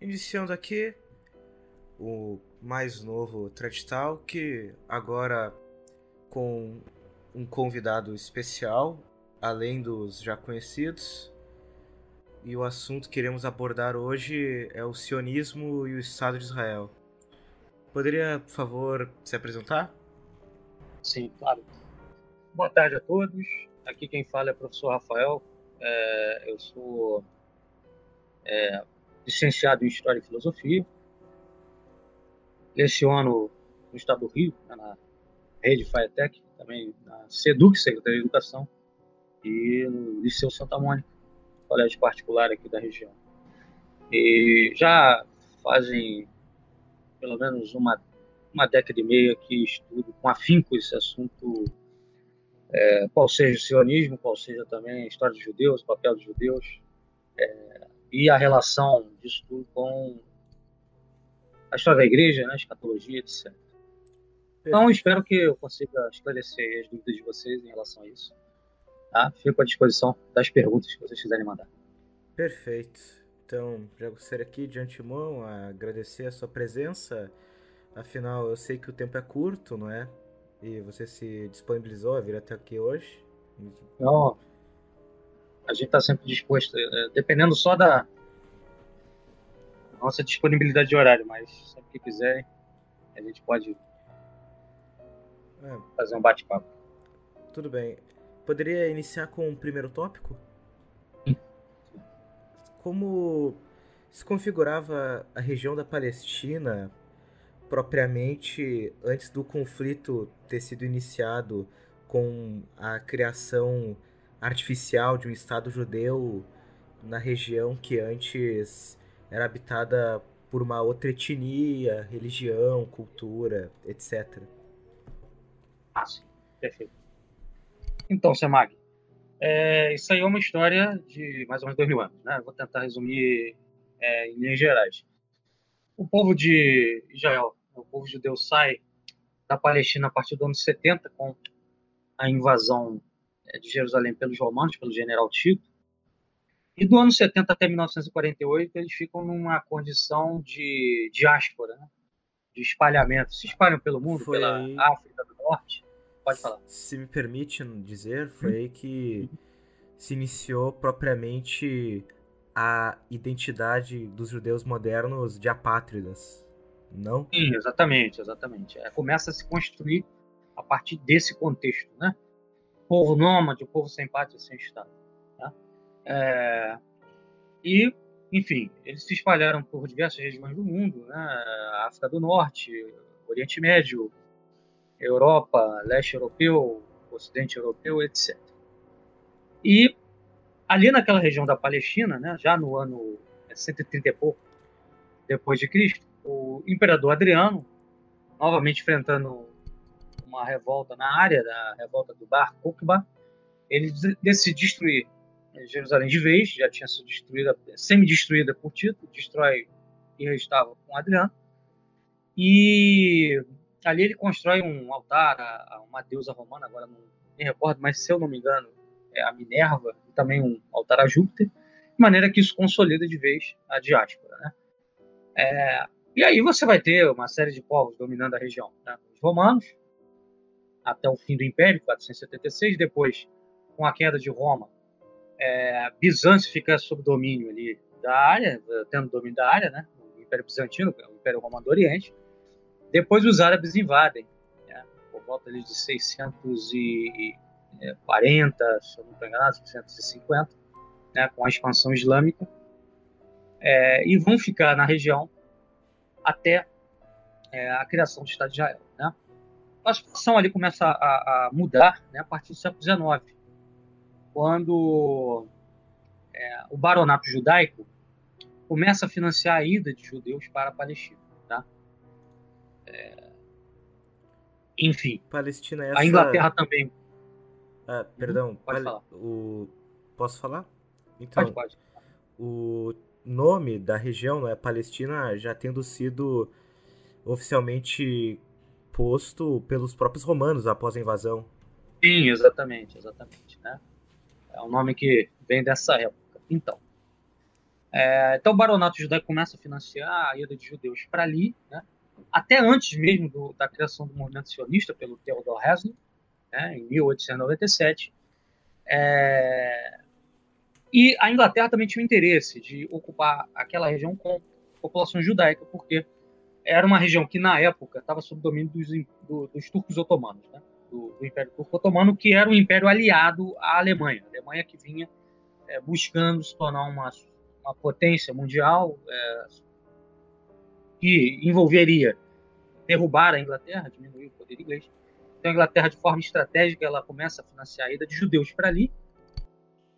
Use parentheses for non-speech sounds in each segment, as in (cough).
Iniciando aqui o mais novo Tradital, que agora com um convidado especial, além dos já conhecidos. E o assunto que iremos abordar hoje é o sionismo e o Estado de Israel. Poderia, por favor, se apresentar? Sim, claro. Boa tarde a todos. Aqui quem fala é o professor Rafael. É, eu sou é, licenciado em História e Filosofia. Leciono no estado do Rio, né, na rede FAETEC, também na SEDUC, Secretaria de Educação, e no Liceu Santa Mônica, colégio particular aqui da região. E já fazem pelo menos uma, uma década e meia que estudo com afinco esse assunto, é, qual seja o sionismo, qual seja também a história dos judeus, o papel dos judeus, é, e a relação disso tudo com a história da igreja, né, a escatologia, etc. Então, espero que eu consiga esclarecer as dúvidas de vocês em relação a isso. Tá? Fico à disposição das perguntas que vocês quiserem mandar. Perfeito. Então, já gostaria aqui de antemão a agradecer a sua presença. Afinal, eu sei que o tempo é curto, não é? E você se disponibilizou a vir até aqui hoje. Não, a gente está sempre disposto, é, dependendo só da nossa disponibilidade de horário, mas sempre que quiserem, a gente pode é. fazer um bate-papo. Tudo bem. Poderia iniciar com o primeiro tópico? Como se configurava a região da Palestina propriamente antes do conflito ter sido iniciado com a criação artificial de um Estado judeu na região que antes era habitada por uma outra etnia, religião, cultura, etc. Ah, sim. Perfeito. Então, Semag, é, isso aí é uma história de mais ou menos dois mil anos. Né? Vou tentar resumir é, em linhas gerais. O povo de Israel, o povo judeu sai da Palestina a partir do ano 70 com a invasão de Jerusalém pelos romanos, pelo general Tito. E do ano 70 até 1948, eles ficam numa condição de diáspora, né? de espalhamento. Se espalham pelo mundo, Foi... pela África do Norte. Pode falar. Se me permite dizer, foi aí que se iniciou propriamente a identidade dos judeus modernos de apátridas, não? Sim, exatamente, exatamente. É, começa a se construir a partir desse contexto, né? Povo nômade, povo sem pátria, sem Estado. Tá? É, e, enfim, eles se espalharam por diversas regiões do mundo, né? África do Norte, Oriente Médio, Europa, Leste Europeu, Ocidente Europeu, etc. E ali naquela região da Palestina, né, já no ano 130 e pouco depois de Cristo, o imperador Adriano, novamente enfrentando uma revolta na área da revolta do Bar Kokhba, ele decide destruir Jerusalém de vez, já tinha sido destruída, semi-destruída por Tito, destrói e restaura com Adriano. E ali ele constrói um altar a, uma deusa romana, agora não me recordo, mas se eu não me engano, é a Minerva, e também um altar a Júpiter, de maneira que isso consolida de vez a diáspora. Né? É, e aí você vai ter uma série de povos dominando a região. Né? Os romanos, até o fim do Império, 476. Depois, com a queda de Roma, é, Bizâncio fica sob domínio ali da área, tendo domínio da área, né? O Império Bizantino, o Império Romano do Oriente. Depois os árabes invadem, né? por volta ali de 640, se eu não estou enganado, 650, né? com a expansão islâmica, é, e vão ficar na região até é, a criação do Estado de Israel. A situação ali começa a, a mudar né, a partir do século XIX, quando é, o baronato judaico começa a financiar a ida de judeus para a Palestina. Tá? É, enfim, Palestina é essa... a Inglaterra também. Ah, perdão, pode falar. O... Posso falar? Então, pode, pode. O nome da região, não é Palestina, já tendo sido oficialmente posto pelos próprios romanos após a invasão. Sim, exatamente, exatamente. Né? É um nome que vem dessa época. Então, É, então o baronato judaico começa a financiar a ida de judeus para ali, né? até antes mesmo do, da criação do movimento sionista pelo Theodor Herzl, né? em 1897. É, e a Inglaterra também tinha o interesse de ocupar aquela região com população judaica, porque era uma região que, na época, estava sob domínio dos, do, dos turcos otomanos, né? do, do, Império Turco Otomano, que era um império aliado à Alemanha. A Alemanha que vinha é, buscando se tornar uma, uma potência mundial é, que envolveria derrubar a Inglaterra, diminuir o poder inglês. Então, a Inglaterra, de forma estratégica, ela começa a financiar a ida de judeus para ali,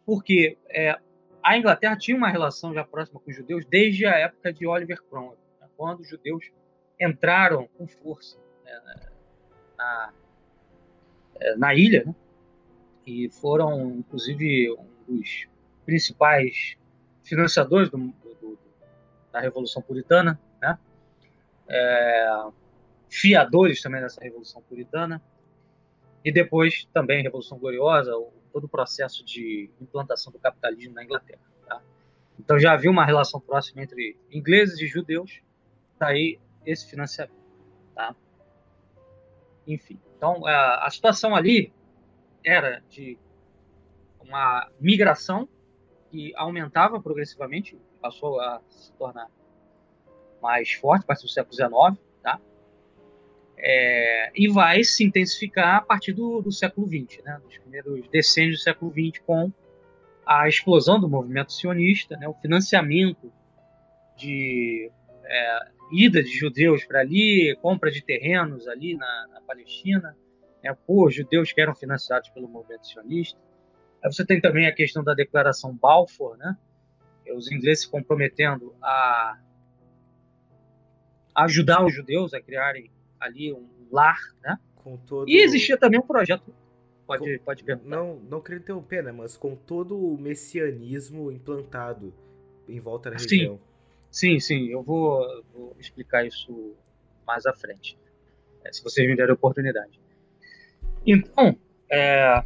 porque é, a Inglaterra tinha uma relação já próxima com os judeus desde a época de Oliver Cromwell, né, quando os judeus entraram com força né, na, é, na ilha, né, e foram, inclusive, um dos principais financiadores do, do, da Revolução Puritana, né, é, fiadores também dessa Revolução Puritana, e depois também Revolução Gloriosa, todo o processo de implantação do capitalismo na Inglaterra. Tá? Então já havia uma relação próxima entre ingleses e judeus, daí esse financiamento. Tá? Enfim, então a, a situação ali era de uma migração que aumentava progressivamente, passou a se tornar mais forte a partir do século XIX, tá? É, e vai se intensificar a partir do, do século XX, né, dos primeiros decênios do século XX, com a explosão do movimento sionista, né, o financiamento de é, ida de judeus para ali, compra de terrenos ali na, na Palestina, né, por judeus que eram financiados pelo movimento sionista. Aí você tem também a questão da declaração Balfour, né, os ingleses se comprometendo a ajudar os judeus a criarem ali um lar, né? Todo... E existia também um projeto. Pode, com... pode perguntar. Não, não queria interromper, né? Mas com todo o messianismo implantado em volta da região. Sim, sim. Eu vou, vou explicar isso mais à frente. É, se vocês me derem a oportunidade. Então, é,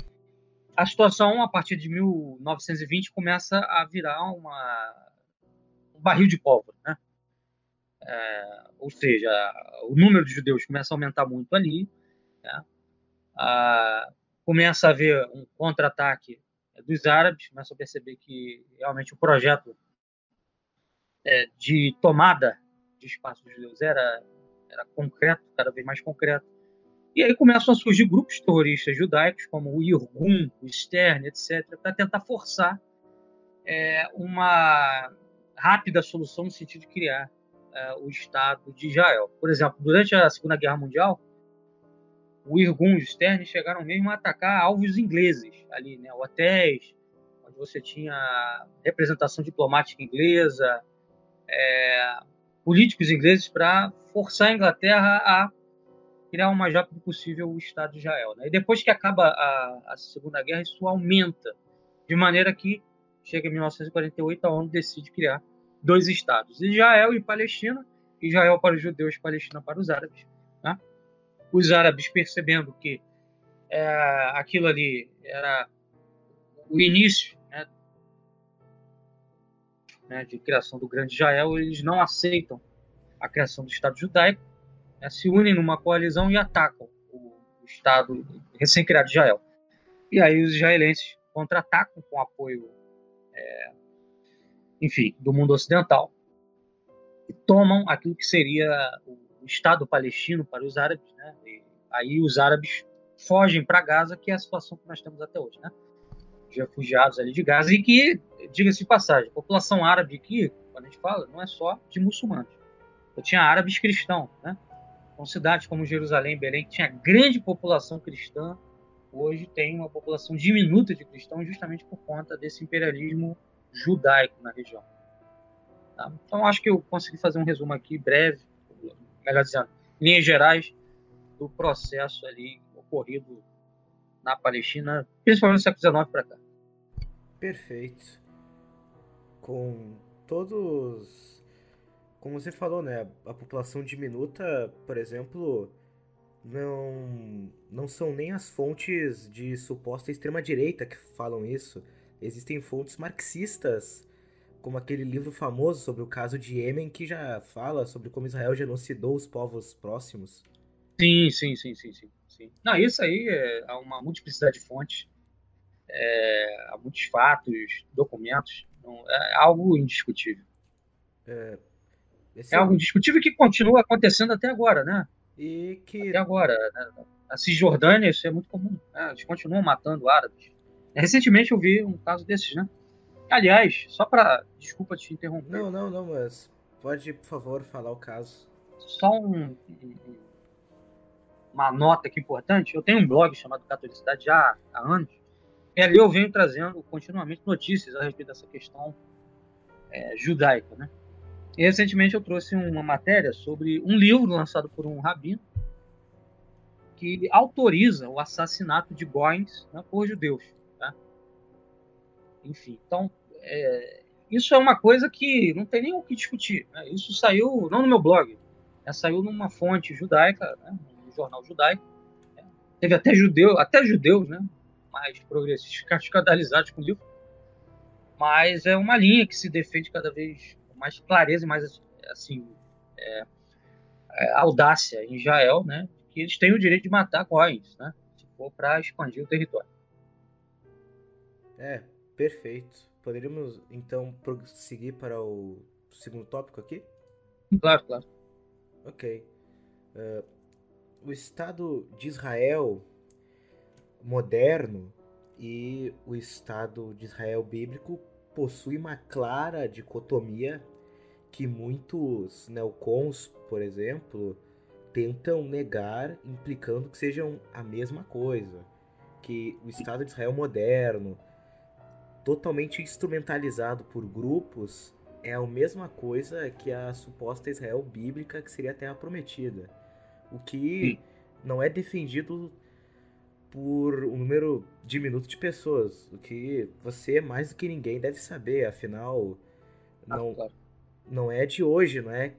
a situação a partir de 1920 começa a virar uma, um barril de pólvora, né? É, ou seja, o número de judeus começa a aumentar muito ali, né? ah, começa a haver um contra-ataque dos árabes, começa a perceber que realmente o projeto é, de tomada de espaço dos judeus era, era concreto, cada vez mais concreto. E aí começam a surgir grupos terroristas judaicos, como o Irgun, o Stern, etc., para tentar forçar é, uma rápida solução no sentido de criar é, o Estado de Israel. Por exemplo, durante a Segunda Guerra Mundial, o Irgun e o Stern chegaram mesmo a atacar alvos ingleses ali, né, hotéis, onde você tinha representação diplomática inglesa, é, políticos ingleses para forçar a Inglaterra a criar o mais rápido possível o Estado de Israel. Né? E depois que acaba a, a Segunda Guerra, isso aumenta, de maneira que chega em 1948 a ONU decide criar dois estados, Israel e Palestina, Israel para os judeus, Palestina para os árabes. Né? Os árabes percebendo que é, aquilo ali era o início né, de criação do grande Israel, eles não aceitam a criação do Estado judaico, né, se unem numa coalizão e atacam o, Estado recém-criado de Israel. E aí os israelenses contra-atacam com apoio é, enfim, do mundo ocidental, e tomam aquilo que seria o Estado palestino para os árabes, né? E aí os árabes fogem para Gaza, que é a situação que nós temos até hoje, né? Os refugiados ali de Gaza e que, diga-se de passagem, a população árabe aqui, quando a gente fala, não é só de muçulmanos. Eu tinha árabes cristãos, né? Então, cidades como Jerusalém, Belém, que tinha grande população cristã, hoje tem uma população diminuta de cristãos justamente por conta desse imperialismo judaico na região. Tá? Então, acho que eu consegui fazer um resumo aqui breve, melhor dizendo, linhas gerais do processo ali ocorrido na Palestina, principalmente no século XIX para cá. Perfeito. Com todos, como você falou, né, a população diminuta, por exemplo, não não são nem as fontes de suposta extrema direita que falam isso existem fontes marxistas como aquele livro famoso sobre o caso de Iêmen que já fala sobre como Israel genocidou os povos próximos. Sim, sim, sim, sim, sim. sim. Não, isso aí é uma multiplicidade de fontes, é, há muitos fatos, documentos, não, é algo indiscutível. É, é algo indiscutível que continua acontecendo até agora, né? E que... Até agora, né? a Cisjordânia, isso é muito comum, né? eles continuam matando árabes. Recentemente eu vi um caso desses, né? Aliás, só para. Desculpa te interromper. Não, não, não, mas pode, por favor, falar o caso. Só um, uma nota aqui importante. Eu tenho um blog chamado Catolicidade já há anos. E ali eu venho trazendo continuamente notícias a respeito dessa questão é, judaica, né? E recentemente eu trouxe uma matéria sobre um livro lançado por um rabino que autoriza o assassinato de Goins né, por judeus. Tá? Enfim, então é, isso é uma coisa que não tem nem o que discutir. Né? Isso saiu não no meu blog, né? saiu numa fonte judaica, né? no jornal judaico. Né? Teve até judeu, até judeus, né? Mais progressistas, ficaram escandalizados com o livro. Mas é uma linha que se defende cada vez com mais clareza e mais assim é, é, audácia em Israel, né? que eles têm o direito de matar coins, né? Se for para expandir o território. É, perfeito. Poderíamos então prosseguir para o segundo tópico aqui? Claro, claro. Ok. Uh, o Estado de Israel moderno e o Estado de Israel bíblico possui uma clara dicotomia que muitos neocons, por exemplo, tentam negar, implicando que sejam a mesma coisa. Que o Estado de Israel moderno, totalmente instrumentalizado por grupos, é a mesma coisa que a suposta Israel bíblica, que seria a Terra Prometida. O que não é defendido por um número diminuto de pessoas. O que você, mais do que ninguém, deve saber. Afinal, ah, não, não é de hoje, não é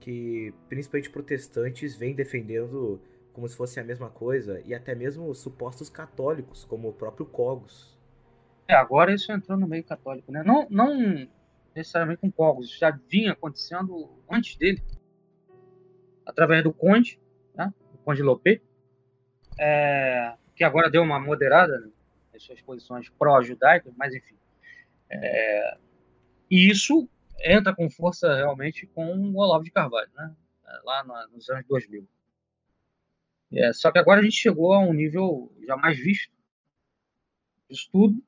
que principalmente protestantes vêm defendendo como se fosse a mesma coisa, e até mesmo supostos católicos, como o próprio Cogos. É, agora isso entrou no meio católico, né? Não, não necessariamente com Cogos, já vinha acontecendo antes dele, através do Conde, né? o Conde Lopé, é, que agora deu uma moderada né, nas suas posições pró-judaicas, mas enfim. É, e isso entra com força realmente com o Olavo de Carvalho, né? Lá nos anos 2000. É, só que agora a gente chegou a um nível jamais visto de estudo,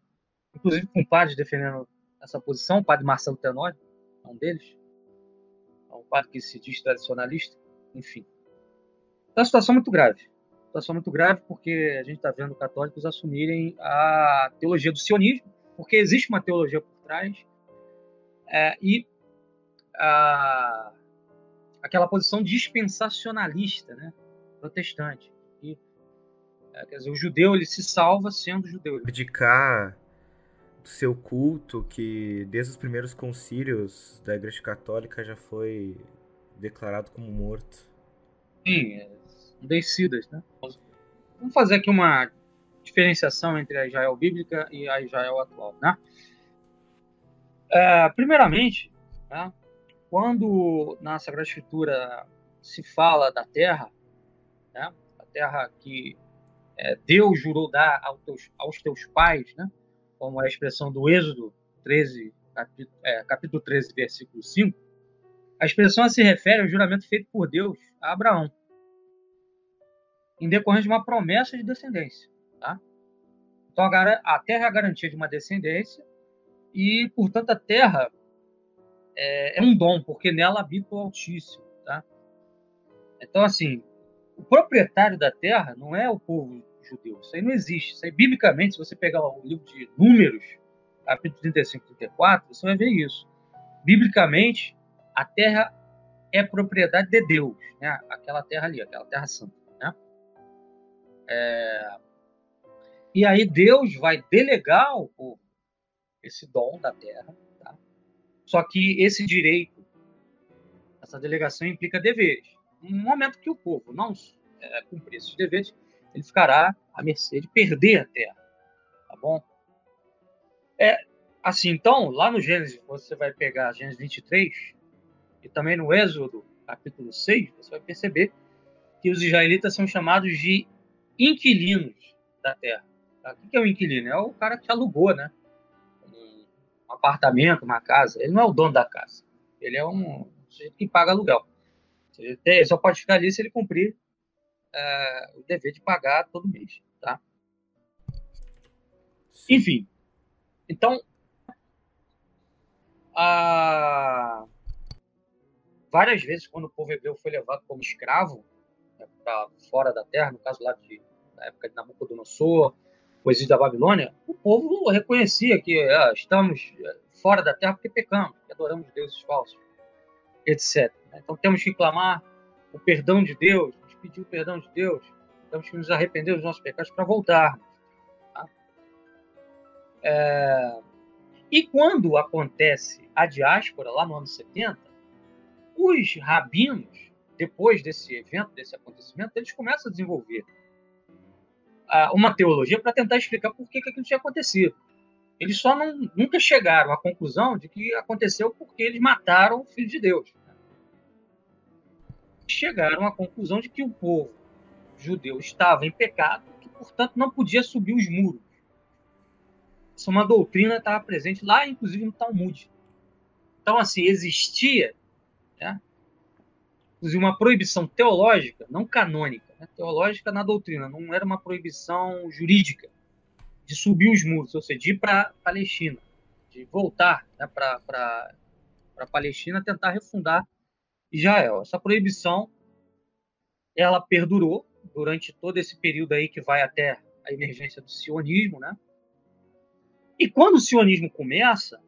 inclusive com padres defendendo essa posição, o padre Marcelo Tenório, um deles, é um padre que se diz tradicionalista, enfim. Então, é uma situação muito grave. Situação muito grave porque a gente está vendo católicos assumirem a teologia do sionismo, porque existe uma teologia por trás é, e a, aquela posição dispensacionalista, né, protestante. E, é, quer dizer, o judeu ele se salva sendo judeu. Abdicar do seu culto, que desde os primeiros concílios da Igreja Católica já foi declarado como morto. Sim, descidas, né? Vamos fazer aqui uma diferenciação entre a Israel bíblica e a Israel atual, né? É, primeiramente, né, quando na Sagrada Escritura se fala da terra, né, a terra que é, Deus jurou dar aos teus, aos teus pais, né, como é a expressão do Êxodo 13, capítulo, é, capítulo 13, versículo 5, a expressão se refere ao juramento feito por Deus a Abraão, em decorrência de uma promessa de descendência. Tá? Então, a, terra é a garantia de uma descendência e, portanto, a terra é, é um dom, porque nela habita o Altíssimo. Tá? Então, assim, o proprietário da terra não é o povo judeu. Isso aí não existe. Isso aí, biblicamente, se você pegar o livro de Números, capítulo 35 e 34, você vai ver isso. Biblicamente, a terra é propriedade de Deus, né? aquela terra ali, aquela terra santa. É... E aí Deus vai delegar ao povo esse dom da terra. Tá? Só que esse direito, essa delegação implica deveres. No momento que o povo não é, cumprir esses deveres, ele ficará à mercê de perder a terra. Tá bom? É, Assim, então, lá no Gênesis, você vai pegar Gênesis 23 e também no Êxodo, capítulo 6, você vai perceber que os israelitas são chamados de inquilinos da terra. Tá? O que é um inquilino? É o cara que alugou, né? Um apartamento, uma casa. Ele não é o dono da casa. Ele é um sujeito que paga aluguel. Ele só pode ficar ali se ele cumprir é, o dever de pagar todo mês, tá? Enfim, então a... várias vezes quando o povo hebreu foi levado como escravo né, para fora da terra, no caso lá de, na época de Nabucodonosor, o exílio da Babilônia, o povo reconhecia que ah, estamos eh, fora da terra porque pecamos, adoramos deuses falsos, etc. Né. Então temos que clamar o perdão de Deus, pedir o perdão de Deus, temos que nos arrepender dos nossos pecados para voltarmos. Tá? É... E quando acontece a diáspora, lá no ano 70, os rabinos, depois desse evento, desse acontecimento, eles começam a desenvolver uma teologia para tentar explicar por que, que aquilo tinha acontecido. Eles só não, nunca chegaram à conclusão de que aconteceu porque eles mataram o Filho de Deus chegaram à conclusão de que o povo judeu estava em pecado, que, portanto, não podia subir os muros. Essa é uma doutrina que estava presente lá, inclusive, no Talmud. Então, assim, existia né, uma proibição teológica, não canônica, né, teológica na doutrina, não era uma proibição jurídica de subir os muros, ou seja, de ir para Palestina, de voltar né, para a Palestina tentar refundar Israel. Essa proibição ela perdurou durante todo esse período aí que vai até a emergência do sionismo, né? E quando o sionismo começa,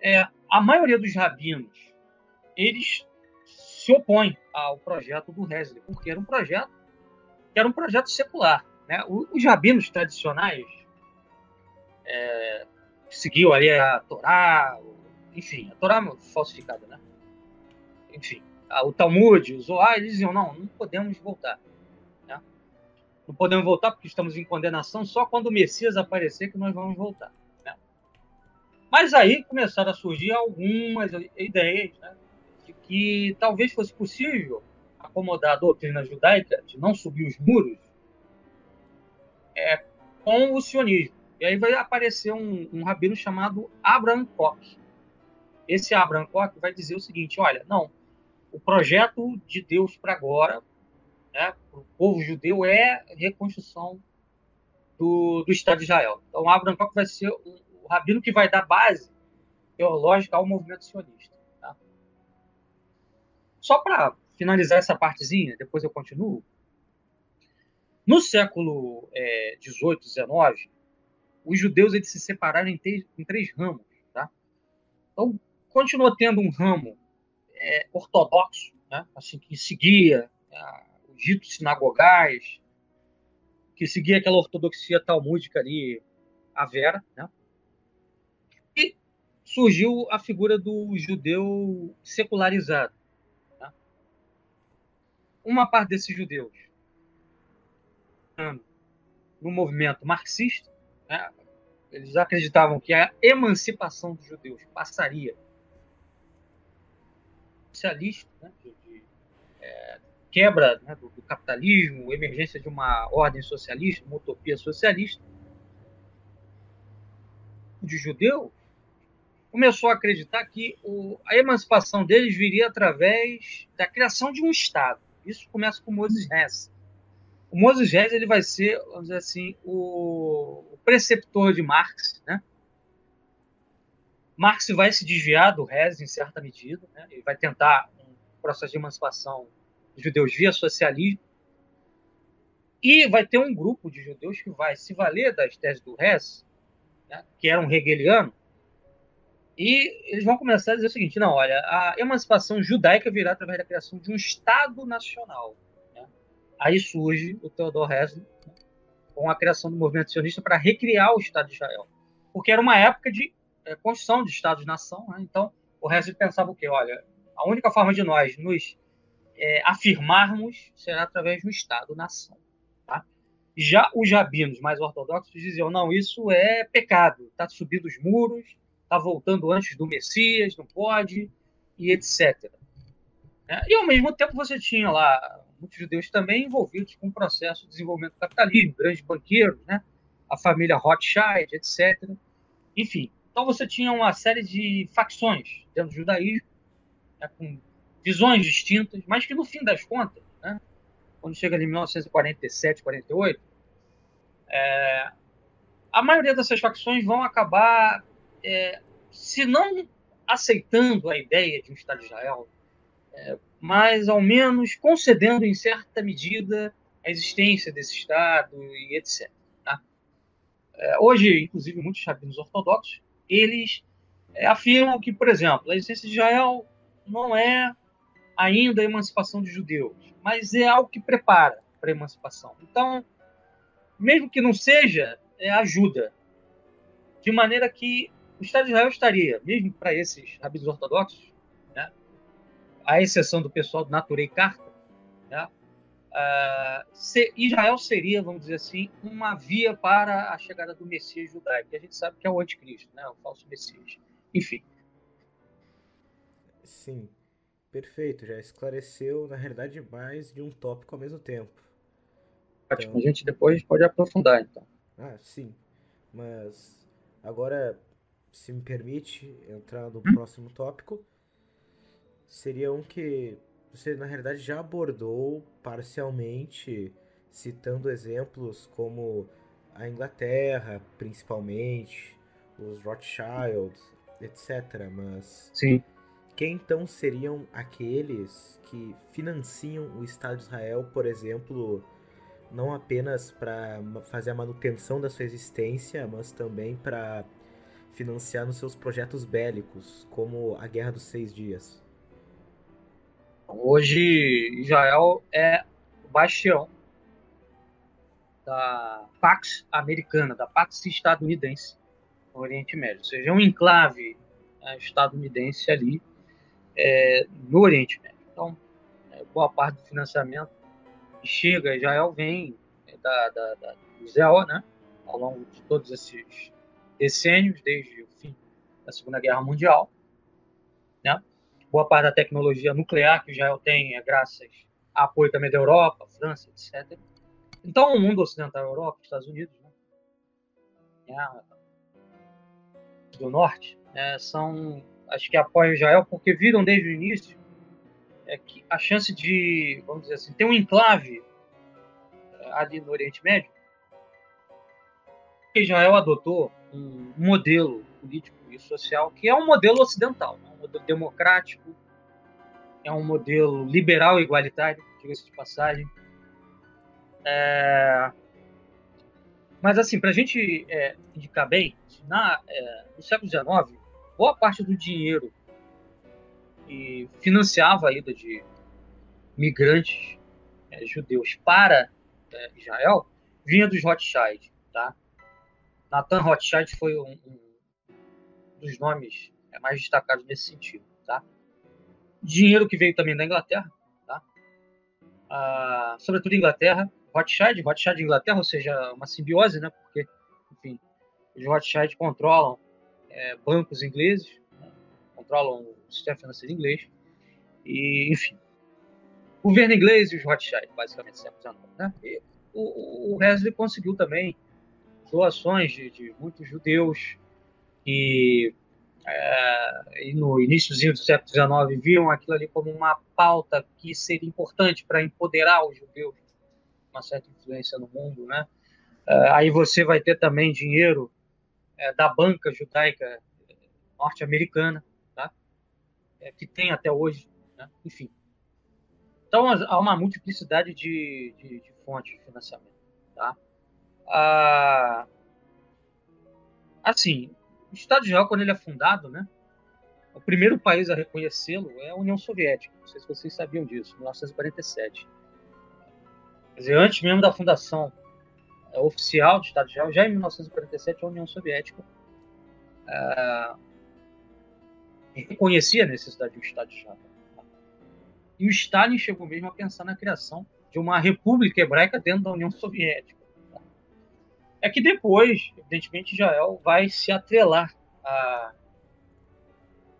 é, a maioria dos rabinos eles se opõem ao projeto do Hesley, porque era um projeto que era um projeto secular, né? Os rabinos tradicionais é, seguiam ali a Torá, enfim, a Torá falsificada, né? enfim, o Talmud, o Zohar, eles diziam, não, não podemos voltar. Né? Não podemos voltar porque estamos em condenação, só quando o Messias aparecer que nós vamos voltar. Né? Mas aí começaram a surgir algumas ideias né, que talvez fosse possível acomodar a doutrina judaica de não subir os muros é, com o sionismo. E aí vai aparecer um, um rabino chamado Abraham Koch. Esse Abraham Koch vai dizer o seguinte: olha, não, o projeto de Deus para agora, né, para o povo judeu, é reconstrução do, do Estado de Israel. Então, Abraham Koch vai ser o, o rabino que vai dar base teológica ao movimento sionista. Só para finalizar essa partezinha, depois eu continuo. No século é, 18, 19, os judeus eles se separaram em, em três ramos. Tá? Então, continua tendo um ramo é, ortodoxo, né? assim, que seguia é, os ditos sinagogais, que seguia aquela ortodoxia talmúdica ali, a vera, né? e surgiu a figura do judeu secularizado. Uma parte desses judeus no movimento marxista, né? eles acreditavam que a emancipação dos judeus passaria socialista, né, de, de é, quebra né, do, do, capitalismo, emergência de uma ordem socialista, uma utopia socialista, de judeu começou a acreditar que o, a emancipação deles viria através da criação de um Estado. Isso começa com Moses Hess. O Moses Hess ele vai ser, vamos dizer assim, o, o preceptor de Marx, né? Marx vai se desviar do Rez em certa medida, né? ele vai tentar um processo de emancipação dos judeus via socialismo, e vai ter um grupo de judeus que vai se valer das teses do Rez, né? que era um hegeliano, e eles vão começar a dizer o seguinte: não, olha, a emancipação judaica virá através da criação de um Estado nacional. Né? Aí surge o Theodor Herzl né? com a criação do movimento sionista para recriar o Estado de Israel. Porque era uma época de é, construção de Estados-nação. Né? Então, o Herzl pensava o quê? Olha, a única forma de nós nos é, afirmarmos será através do Estado-nação. Tá? Já os rabinos mais ortodoxos diziam: não, isso é pecado, está subindo os muros, está voltando antes do Messias, não pode, e etc. É, e ao mesmo tempo você tinha lá muitos judeus também envolvidos com o processo de desenvolvimento do capitalismo, grandes banqueiros, né? a família Rothschild, etc. Enfim, então você tinha uma série de facções dentro do judaísmo, né? com visões distintas, mas que no fim das contas, né? quando chega em 1947, 48, é, a maioria dessas facções vão acabar, é, se não aceitando a ideia de um Estado de Israel, é, mas ao menos concedendo em certa medida a existência desse Estado e etc. Tá? É, hoje, inclusive, muitos rabinos ortodoxos, eles é, afirmam que, por exemplo, a existência de Israel não é ainda a emancipação dos judeus, mas é algo que prepara para a emancipação. Então, mesmo que não seja, é ajuda. De maneira que o Estado de Israel estaria, mesmo para esses rabinos ortodoxos, à exceção do pessoal do Naturei Carta, né? Uh, se, Israel seria, vamos dizer assim, uma via para a chegada do Messias judaico, que a gente sabe que é o anticristo, né? o falso Messias. Enfim. Sim, perfeito. Já esclareceu, na realidade, mais de um tópico ao mesmo tempo. Então... a gente depois pode aprofundar, então. Ah, sim. Mas agora, se me permite entrar no hum? próximo tópico, seria um que você na realidade já abordou parcialmente, citando exemplos como a Inglaterra, principalmente, os Rothschilds, etc. Mas Sim. quem então seriam aqueles que financiam o Estado de Israel, por exemplo, não apenas para fazer a manutenção da sua existência, mas também para financiar nos seus projetos bélicos, como a Guerra dos Seis Dias? Hoje, Israel é o bastião da Pax americana, da Pax estadunidense no Oriente Médio. Ou seja, é um enclave né, estadunidense ali é, no Oriente Médio. Então, é, boa parte do financiamento chega Israel vem é, da, da, da, do né, ao longo de todos esses decênios, desde o fim da Segunda Guerra Mundial. Né? boa parte da tecnologia nuclear que Israel tem é graças a apoio também da Europa, França, etc. Então, o mundo ocidental, Europa, Estados Unidos, né? do norte, né? são, acho que apoiam Israel porque viram desde o início é que a chance de, vamos dizer assim, ter um enclave é, ali no Oriente Médio, Israel adotou um modelo político e social que é um modelo ocidental, né? modelo democrático, é um modelo liberal e igualitário, diga-se de passagem. É... Mas, assim, para a gente é, indicar bem, na, é, no século XIX, boa parte do dinheiro que financiava a ida de migrantes é, judeus para é, Israel vinha dos Rothschild. Tá? Nathan Rothschild foi um, um dos nomes é mais destacado nesse sentido, tá? Dinheiro que veio também da Inglaterra, tá? Ah, sobretudo Inglaterra, Rothschild, Rothschild Inglaterra, ou seja, uma simbiose, né? Porque, enfim, os Rothschild controlam é, bancos ingleses, né? controlam o sistema financeiro inglês, e, enfim, o governo inglês e os Rothschild, basicamente, sempre né? E o, o Wesley conseguiu também doações de, de muitos judeus e é, no iníciozinho do século XIX viam aquilo ali como uma pauta que seria importante para empoderar os judeus, uma certa influência no mundo, né? É, aí você vai ter também dinheiro é, da banca judaica norte-americana, tá? É, que tem até hoje, né? enfim. Então há uma multiplicidade de, de, de fontes de financiamento, tá? Ah, assim, o Estado de Israel, quando ele é fundado, né, o primeiro país a reconhecê-lo é a União Soviética. Não sei se vocês sabiam disso, 1947. Quer dizer, antes mesmo da fundação é, oficial do Estado de Israel, já em 1947, a União Soviética é, reconhecia a necessidade do Estado de Israel. E o Stalin chegou mesmo a pensar na criação de uma república hebraica dentro da União Soviética. É que depois, evidentemente, Israel vai se atrelar à,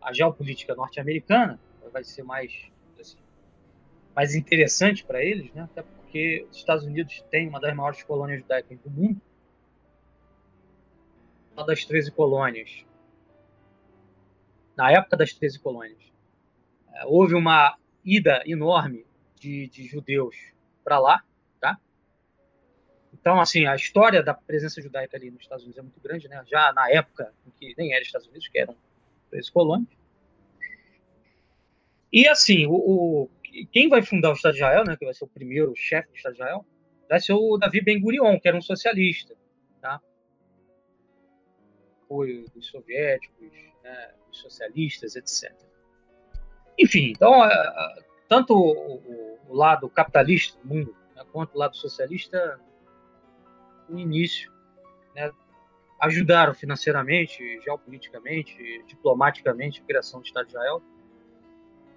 à geopolítica norte-americana, vai ser mais, assim, mais interessante para eles, né? até porque os Estados Unidos têm uma das maiores colônias judaicas do mundo, uma das 13 colônias, na época das 13 colônias, é, houve uma ida enorme de, de judeus para lá? Então, assim, a história da presença judaica ali nos Estados Unidos é muito grande, né? Já na época em que nem era Estados Unidos, que eram 13 colônias. E, assim, o, o, quem vai fundar o Estado de Israel, né, que vai ser o primeiro chefe do Estado de Israel, vai ser o Davi Ben-Gurion, que era um socialista, tá? Apoio dos soviéticos, né, dos socialistas, etc. Enfim, então, tanto o, o lado capitalista do mundo né, quanto o lado socialista, no início, né, ajudaram financeiramente, geopoliticamente, diplomaticamente a criação do Estado de Israel.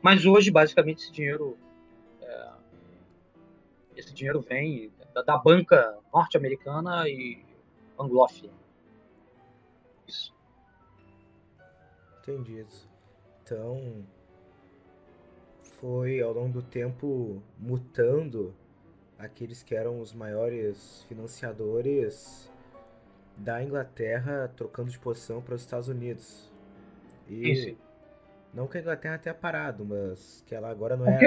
Mas hoje, basicamente, esse dinheiro, é, esse dinheiro vem da, da banca norte-americana e anglófila. Isso. Entendido. Então, foi ao longo do tempo mutando aqueles que eram os maiores financiadores da Inglaterra trocando de posição para os Estados Unidos. E Isso. não que a Inglaterra tenha parado, mas que ela agora não é. Porque,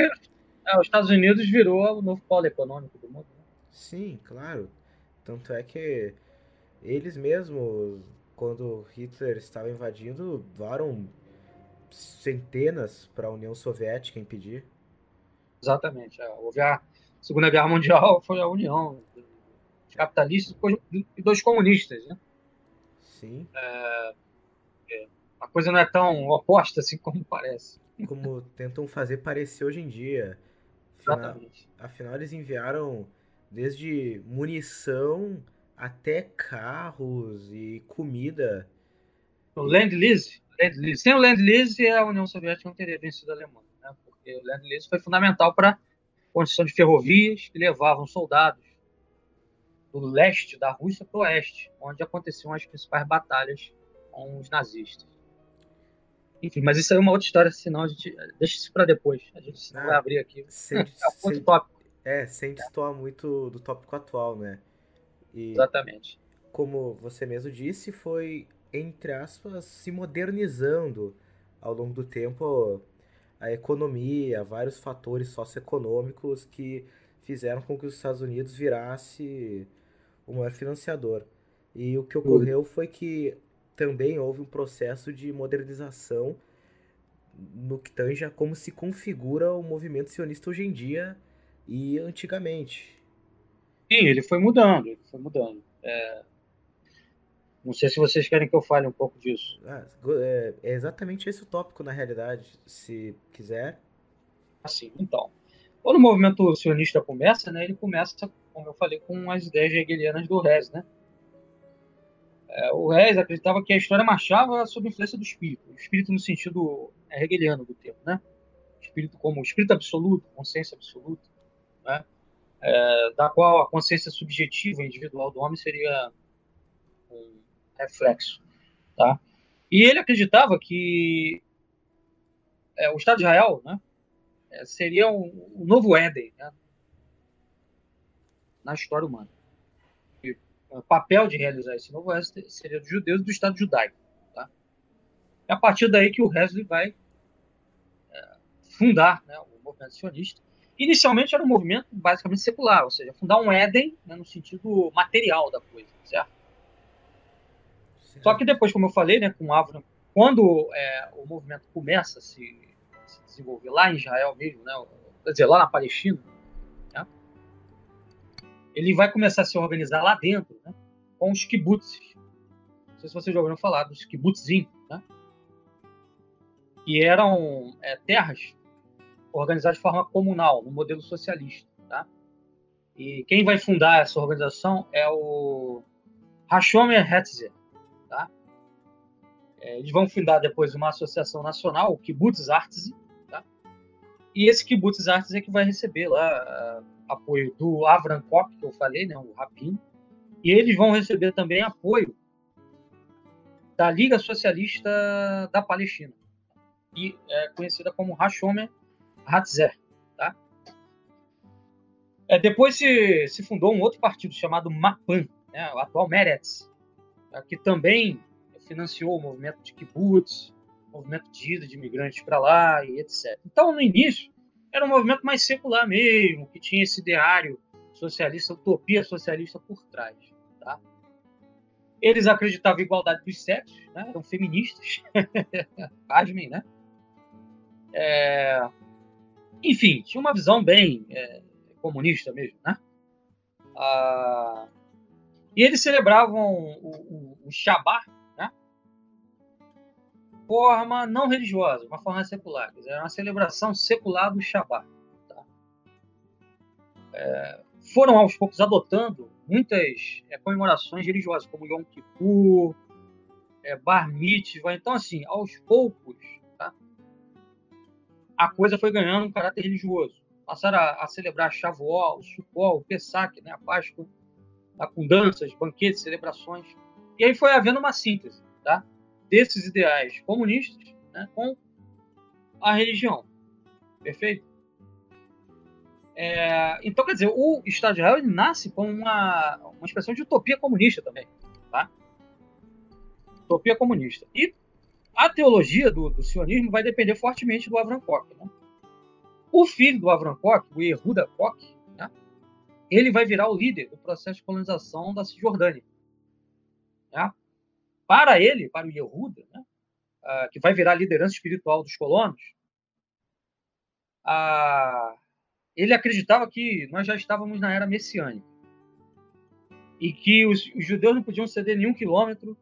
é. Os Estados Unidos virou o novo polo econômico do mundo. Né? Sim, claro. Tanto é que eles mesmos, quando Hitler estava invadindo, varam centenas para a União Soviética impedir. Exatamente. É. Houve a Segunda Guerra Mundial, (laughs) foi a união de capitalistas e dos comunistas. Né? Sim. É, é, a coisa não é tão oposta assim como parece. Como tentam fazer parecer hoje em dia. Afinal, Exatamente. Afinal, eles enviaram desde munição até carros e comida. O Land Lease Land-Lease. Sem o Land-Lease, a União Soviética não teria vencido a Alemanha, né? porque o Land-Lease foi fundamental para construção de ferrovias que levavam soldados do leste da Rússia para o oeste, onde aconteciam as principais batalhas com os nazistas. Enfim, mas isso aí é uma outra história, senão a gente deixa isso para depois. A gente não vai ah, abrir aqui. Sem, (laughs) é sem, tópico. É, sem destoar muito do tópico atual, né? E, Exatamente. Como você mesmo disse, foi entre aspas, se modernizando ao longo do tempo a economia, vários fatores socioeconômicos que fizeram com que os Estados Unidos virasse o maior financiador. E o que ocorreu foi que também houve um processo de modernização no que tange a como se configura o movimento sionista hoje em dia e antigamente. Sim, ele foi mudando, ele foi mudando. É, não sei se vocês querem que eu fale um pouco disso. Ah, é, é exatamente esse o tópico, na realidade, se quiser. Assim, então. Quando o movimento sionista começa, né, ele começa, como eu falei, com as ideias hegelianas do Rez, né? É, o Rez acreditava que a história marchava sob influência do espírito. O espírito no sentido hegeliano do termo, né? Espírito como espírito absoluto, consciência absoluta, né? É, da qual a consciência subjetiva individual do homem seria reflexo. Tá? E ele acreditava que é, o Estado de Israel né, é, seria um, um, novo Éden né, na história humana. E o papel de realizar esse novo Éden seria dos judeus e do Estado judaico. Tá? É a partir daí que o Wesley vai é, fundar né, o movimento sionista. Inicialmente era um movimento basicamente secular, ou seja, fundar um Éden né, no sentido material da coisa, certo? Só que depois, como eu falei, né, com Avram, quando é, o movimento começa a se, se, desenvolver lá em Israel mesmo, né, quer dizer, lá na Palestina, né, ele vai começar a se organizar lá dentro, né, com os kibbutzes. Não sei se vocês já ouviram falar dos kibbutzim, né, que eram é, terras organizadas de forma comunal, no modelo socialista. Tá? E quem vai fundar essa organização é o Hashomer Hetzer? É, eles vão fundar depois uma associação nacional, o Kibbutz Artsy, tá? e esse Kibbutz Artsy é que vai receber lá uh, apoio do Avram Koch, que eu falei, né, o rabino, E eles vão receber também apoio da Liga Socialista da Palestina, e é conhecida como Hashomer Hatzer. Tá? É, depois se, se fundou um outro partido chamado Mapan, né, o atual Meretz, tá? que também financiou o movimento de kibbutz, movimento de ida de imigrantes para lá e etc. Então, no início, era um movimento mais secular mesmo, que tinha esse ideário socialista, utopia socialista por trás. Tá? Eles acreditavam em igualdade dos sexos, né? eram feministas. (laughs) Pasmem, né? É... Enfim, tinha uma visão bem é, comunista mesmo, né? Ah... E eles celebravam o, o, o Shabbat, né? Forma não religiosa, uma forma secular. Quer dizer, era uma celebração secular do Shabbat. Tá? É... Foram aos poucos adotando muitas é, comemorações religiosas, como Yom Kippur, é, Bar Mitzvah. Então, assim, aos poucos, tá? a coisa foi ganhando um caráter religioso. Passaram a, a celebrar Shavuot, Sukkot, Pesach, né, a Páscoa, tá? com danças, banquetes, celebrações. E aí foi havendo uma síntese tá? Desses ideais comunistas né, com a religião. Perfeito? É, então, quer dizer, o Estado de Israel nasce como uma, uma expressão de utopia comunista também. Tá? Utopia comunista. E a teologia do, do sionismo vai depender fortemente do Avram Koch. Né? O filho do Avram Koch, o Yehuda Koch, né? ele vai virar o líder do processo de colonização da Cisjordânia. Né? Para ele, para o Yehuda, né? uh, que vai virar a liderança espiritual dos colonos, a ele acreditava que nós já estávamos na era messiânica e que os, os judeus não podiam ceder nenhum quilômetro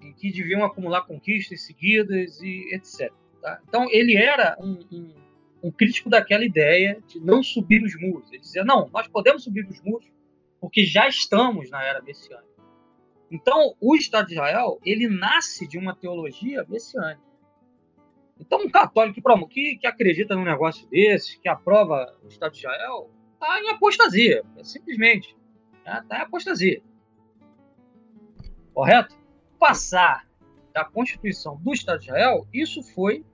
e que deviam acumular conquistas seguidas e etc. Tá? Então ele era um, um, um, crítico daquela ideia de não subir os muros. Ele dizia não, nós podemos subir os muros porque já estamos na era messiânica. Então o Estado de Israel ele nasce de uma teologia messiânica. Então, um católico que, que acredita num negócio desse, que aprova o Estado de Israel, está em apostasia, simplesmente. Está né? em apostasia. Correto? Passar da Constituição do Estado de Israel, isso foi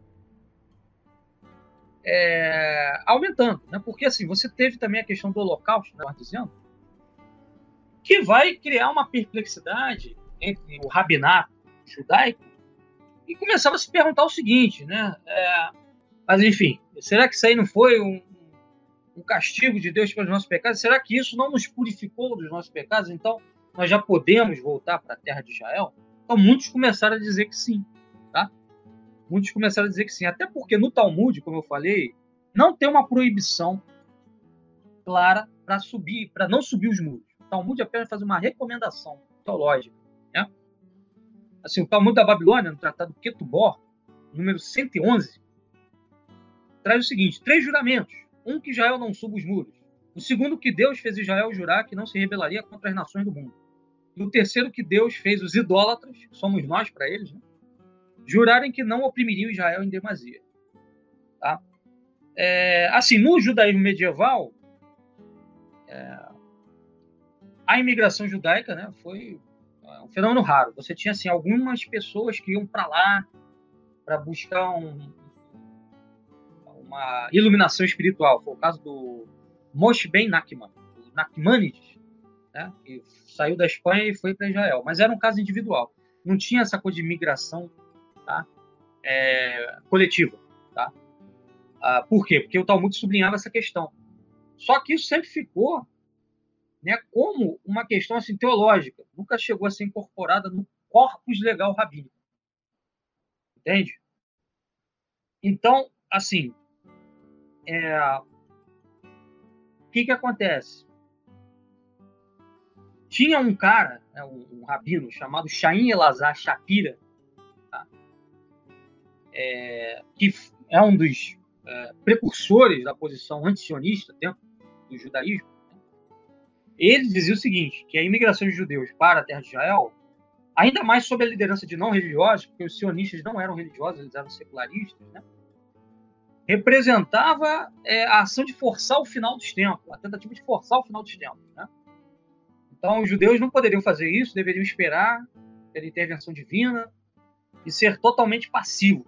é, aumentando. Né? Porque assim, você teve também a questão do Holocausto, né, dizendo, que vai criar uma perplexidade entre o rabinato judaico e começava a se perguntar o seguinte, né? É, mas enfim, será que isso aí não foi um, um castigo de Deus pelos nossos pecados? Será que isso não nos purificou dos nossos pecados? Então nós já podemos voltar para a terra de Israel? Então muitos começaram a dizer que sim, tá? Muitos começaram a dizer que sim, até porque no Talmud, como eu falei, não tem uma proibição clara para subir, para não subir os muros. Talmud apenas faz uma recomendação teológica, né? assim, o Talmud da Babilônia, no Tratado Ketubor, número 111, traz o seguinte: três juramentos. Um, que Israel não suba os muros. O segundo, que Deus fez Israel jurar que não se rebelaria contra as nações do mundo. E o terceiro, que Deus fez os idólatras, que somos nós para eles, né? jurarem que não oprimiriam Israel em demasia. Tá? É, assim, no judaísmo medieval, é, a imigração judaica né, foi um fenômeno raro. Você tinha assim algumas pessoas que iam para lá para buscar um, uma iluminação espiritual. Foi o caso do Moshe Ben Nachman, o Nachmanides, né? que saiu da Espanha e foi para Israel. Mas era um caso individual. Não tinha essa coisa de migração tá? É, coletiva. Tá? Ah, por quê? Porque o Talmud sublinhava essa questão. Só que isso sempre ficou né, como uma questão assim, teológica, nunca chegou a ser incorporada no corpus legal rabínico. Entende? Então, assim, é... o que, que acontece? Tinha um cara, né, um, um, rabino, chamado Shain Elazar Shapira, tá? é, que é um dos é, precursores da posição antisionista dentro do judaísmo, ele dizia o seguinte, que a imigração de judeus para a terra de Israel, ainda mais sob a liderança de não religiosos, porque os sionistas não eram religiosos, eles eram secularistas, né? representava é, a ação de forçar o final dos tempos, a tentativa de forçar o final dos tempos. Né? Então, os judeus não poderiam fazer isso, deveriam esperar pela intervenção divina e ser totalmente passivos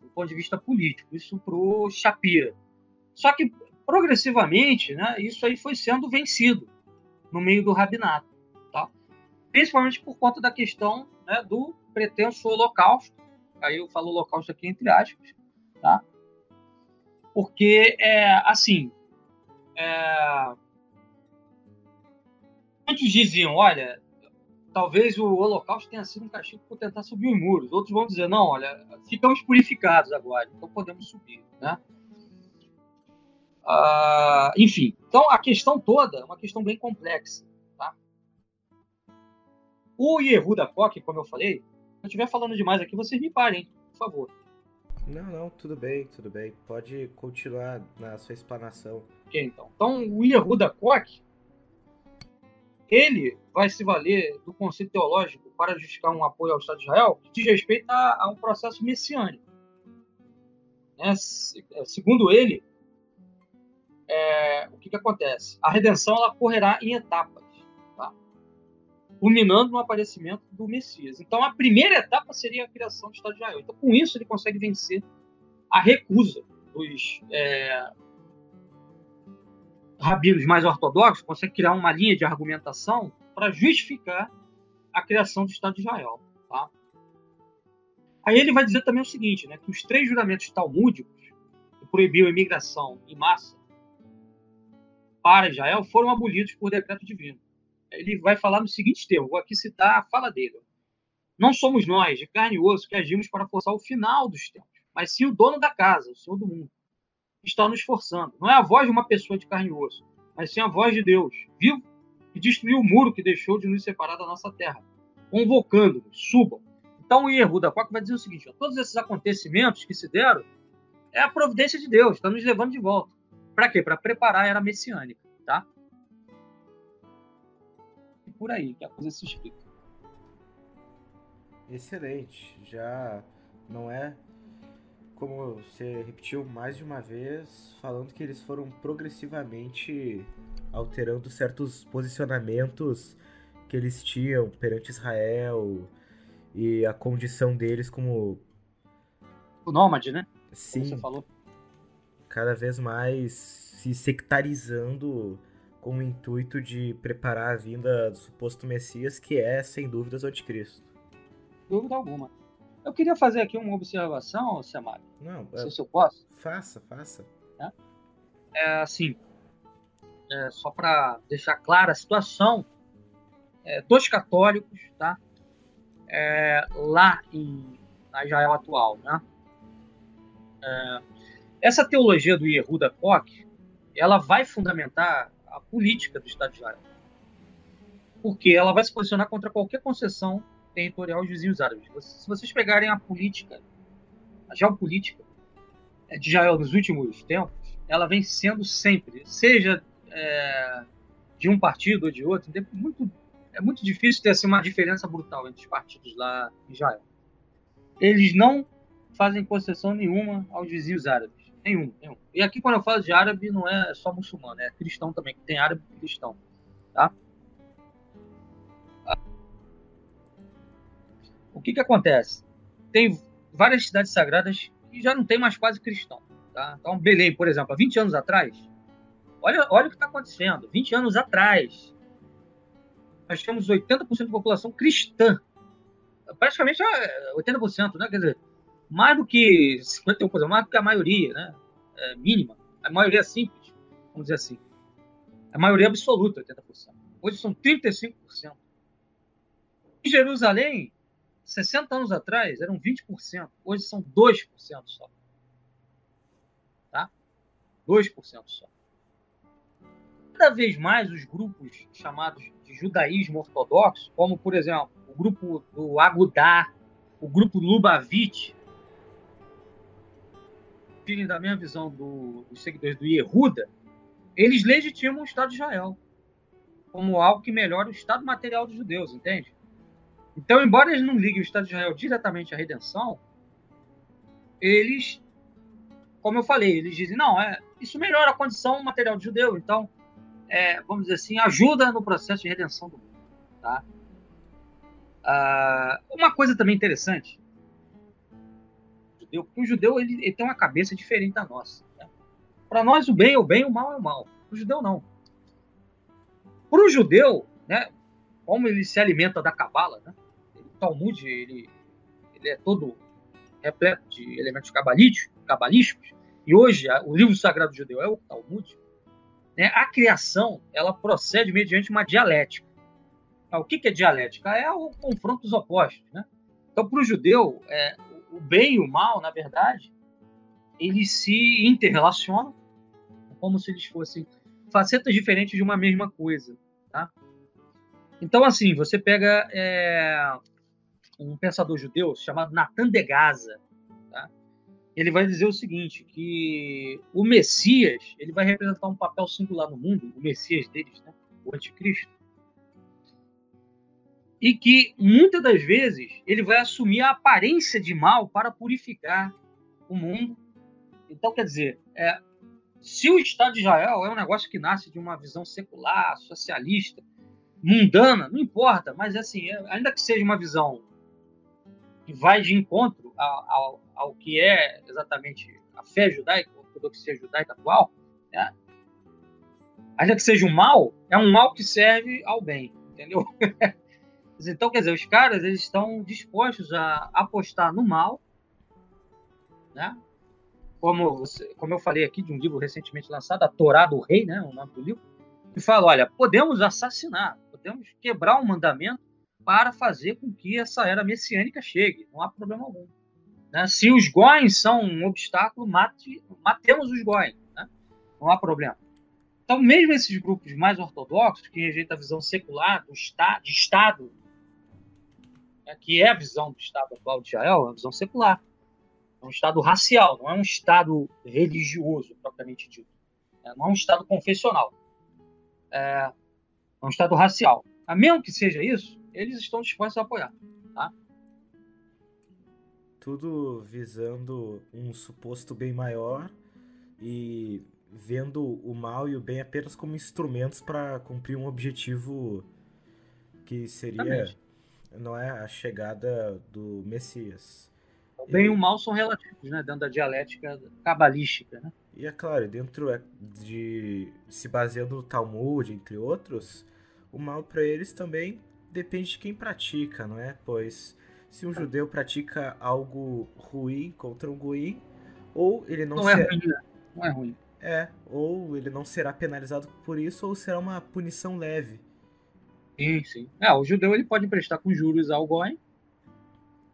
do ponto de vista político. Isso para o Shapira. Só que, progressivamente, né, isso aí foi sendo vencido no meio do rabinato. Tá? Principalmente por conta da questão né, do pretenso holocausto. Aí eu falo holocausto aqui entre aspas. Tá? Porque, é, assim, é, muitos diziam, olha, talvez o Holocausto tenha sido um castigo por tentar subir os muros. Outros vão dizer, não, olha, ficamos purificados agora, então podemos subir, né? Uh, enfim, então a questão toda é uma questão bem complexa, tá? O Yehuda Koch, como eu falei, se eu estiver falando demais aqui, vocês me parem, por favor. Não, não, tudo bem, tudo bem. Pode continuar na sua explanação. Ok, então. Então, o Yehuda Koch, ele vai se valer do conceito teológico para justificar um apoio ao Estado de Israel que diz respeito a, a um processo messiânico. Né? Segundo ele, é, o que, que acontece? A redenção ela correrá em etapas, tá? culminando no aparecimento do Messias. Então, a primeira etapa seria a criação do Estado de Israel. Então, com isso, ele consegue vencer a recusa dos é, rabinos mais ortodoxos conseguem criar uma linha de argumentação para justificar a criação do Estado de Israel. Tá? Aí ele vai dizer também o seguinte, né, que os três juramentos talmúdicos que proibiam a imigração em massa para Israel foram abolidos por decreto divino. Ele vai falar no seguinte termo, vou aqui citar a fala dele. Não somos nós, de carne e osso, que agimos para forçar o final dos tempos, mas sim o dono da casa, o Senhor do mundo está nos forçando. Não é a voz de uma pessoa de carne e osso, mas sim a voz de Deus, vivo, que destruiu o muro que deixou de nos separar da nossa terra, convocando-nos, subam. Então o erro da Quack vai dizer o seguinte: ó, todos esses acontecimentos que se deram é a providência de Deus, está nos levando de volta. Para quê? Para preparar a era messiânica, tá? E por aí que a coisa se explica. Excelente. Já não é como você repetiu mais de uma vez, falando que eles foram progressivamente alterando certos posicionamentos que eles tinham perante Israel e a condição deles como o nômade, né? Sim. Como você falou. Cada vez mais se sectarizando com o intuito de preparar a vinda do suposto Messias, que é, sem dúvidas, o anticristo. Dúvida alguma. Eu queria fazer aqui uma observação, Semari. Não, é... se eu posso. Faça, faça. É, é assim, é, só para deixar clara a situação, é, dos católicos, tá? É, lá em na Israel atual, né? É, essa teologia do Yehuda Koch, ela vai fundamentar a política do Estado de Israel, porque ela vai se posicionar contra qualquer concessão territorial aos vizinhos árabes. Se vocês pegarem a política, a geopolítica de Israel nos últimos tempos, ela vem sendo sempre, seja é, de um partido ou de outro, muito, é muito difícil ter assim, uma diferença brutal entre os partidos lá em Israel. Eles não fazem concessão nenhuma aos vizinhos árabes. Nenhum, nenhum. E aqui, quando eu falo de árabe, não é só muçulmano, é cristão também, tem árabe e cristão. Tá? o que, que acontece? Tem várias cidades sagradas que já não tem mais quase cristão. Tá? Então, Belém, por exemplo, há 20 anos atrás, olha, olha o que está acontecendo. 20 anos atrás, nós tínhamos 80% da população cristã. Praticamente 80%, né? Quer dizer, mais do que 51%, mais do que a maioria, né? É, mínima. A maioria simples, vamos dizer assim. A maioria absoluta, 80%. Hoje são 35%. Em Jerusalém, 60 anos atrás eram 20%, hoje são 2% só. Tá? 2% só. Cada vez mais os grupos chamados de judaísmo ortodoxo, como por exemplo o grupo do Agudá, o grupo Lubavitch, filhos da mesma visão do, dos seguidores do Yehuda, eles legitimam o Estado de Israel como algo que melhora o estado material dos judeus, entende? Então, embora eles não liguem o Estado de Israel diretamente à redenção, eles, como eu falei, eles dizem, não, é, isso melhora a condição material do judeu, então, é, vamos dizer assim, ajuda no processo de redenção do mundo. Tá? Ah, uma coisa também interessante, judeu, porque o judeu ele, ele tem uma cabeça diferente da nossa. Né? Para nós o bem é o bem, o mal é o mal. O judeu não. Para o judeu, né, como ele se alimenta da cabala, né, o Talmud ele, ele é todo repleto de elementos cabalísticos, e hoje o livro sagrado judeu é o Talmud, né, a criação ela procede mediante uma dialética. Ah, o que, é dialética? É o confronto dos opostos. Né? Então, para o judeu, é, o bem e o mal, na verdade, eles se interrelacionam como se eles fossem facetas diferentes de uma mesma coisa. Tá? Então, assim, você pega é, um pensador judeu chamado Natan de Gaza. Tá? Ele vai dizer o seguinte, que o Messias ele vai representar um papel singular no mundo, o Messias deles, né? o anticristo, e que muitas das vezes ele vai assumir a aparência de mal para purificar o mundo. Então, quer dizer, é, se o Estado de Israel é um negócio que nasce de uma visão secular, socialista, mundana, não importa, mas assim, é, ainda que seja uma visão que vai de encontro ao, ao, ao que é exatamente a fé judaica, a ortodoxia judaica atual, né? ainda que seja um mal, é um mal que serve ao bem, entendeu? (laughs) Então, quer dizer, os caras eles estão dispostos a apostar no mal, né? Como, como eu falei aqui de um livro recentemente lançado, A Torá do Rei, né? O nome do livro, que fala: olha, podemos assassinar, podemos quebrar um mandamento para fazer com que essa era messiânica chegue, não há problema algum. Né? Se os goins são um obstáculo, mate, matemos os goins, né? não há problema. Então, mesmo esses grupos mais ortodoxos, que rejeitam a visão secular do Estado, de Estado né, que é a visão do Estado atual de Israel, é uma visão secular. É um Estado racial, não é um Estado religioso, propriamente dito. É, não é um Estado confessional. É, é um Estado racial. A mesmo que seja isso, eles estão dispostos a apoiar. Tá? Tudo visando um suposto bem maior e vendo o mal e o bem apenas como instrumentos para cumprir um objetivo que seria Exatamente não é a chegada do Messias. O bem e o mal são relativos, né? Dentro da dialética cabalística, né? E é claro, dentro é, de se baseando no Talmud, entre outros, o mal para eles também depende de quem pratica, não é? Pois se um judeu pratica algo ruim contra um goim, ou ele não, não é ruim, né? não é ruim. É, ou ele não será penalizado por isso, ou será uma punição leve. Sim, sim. É, o judeu ele pode emprestar com juros ao Goin,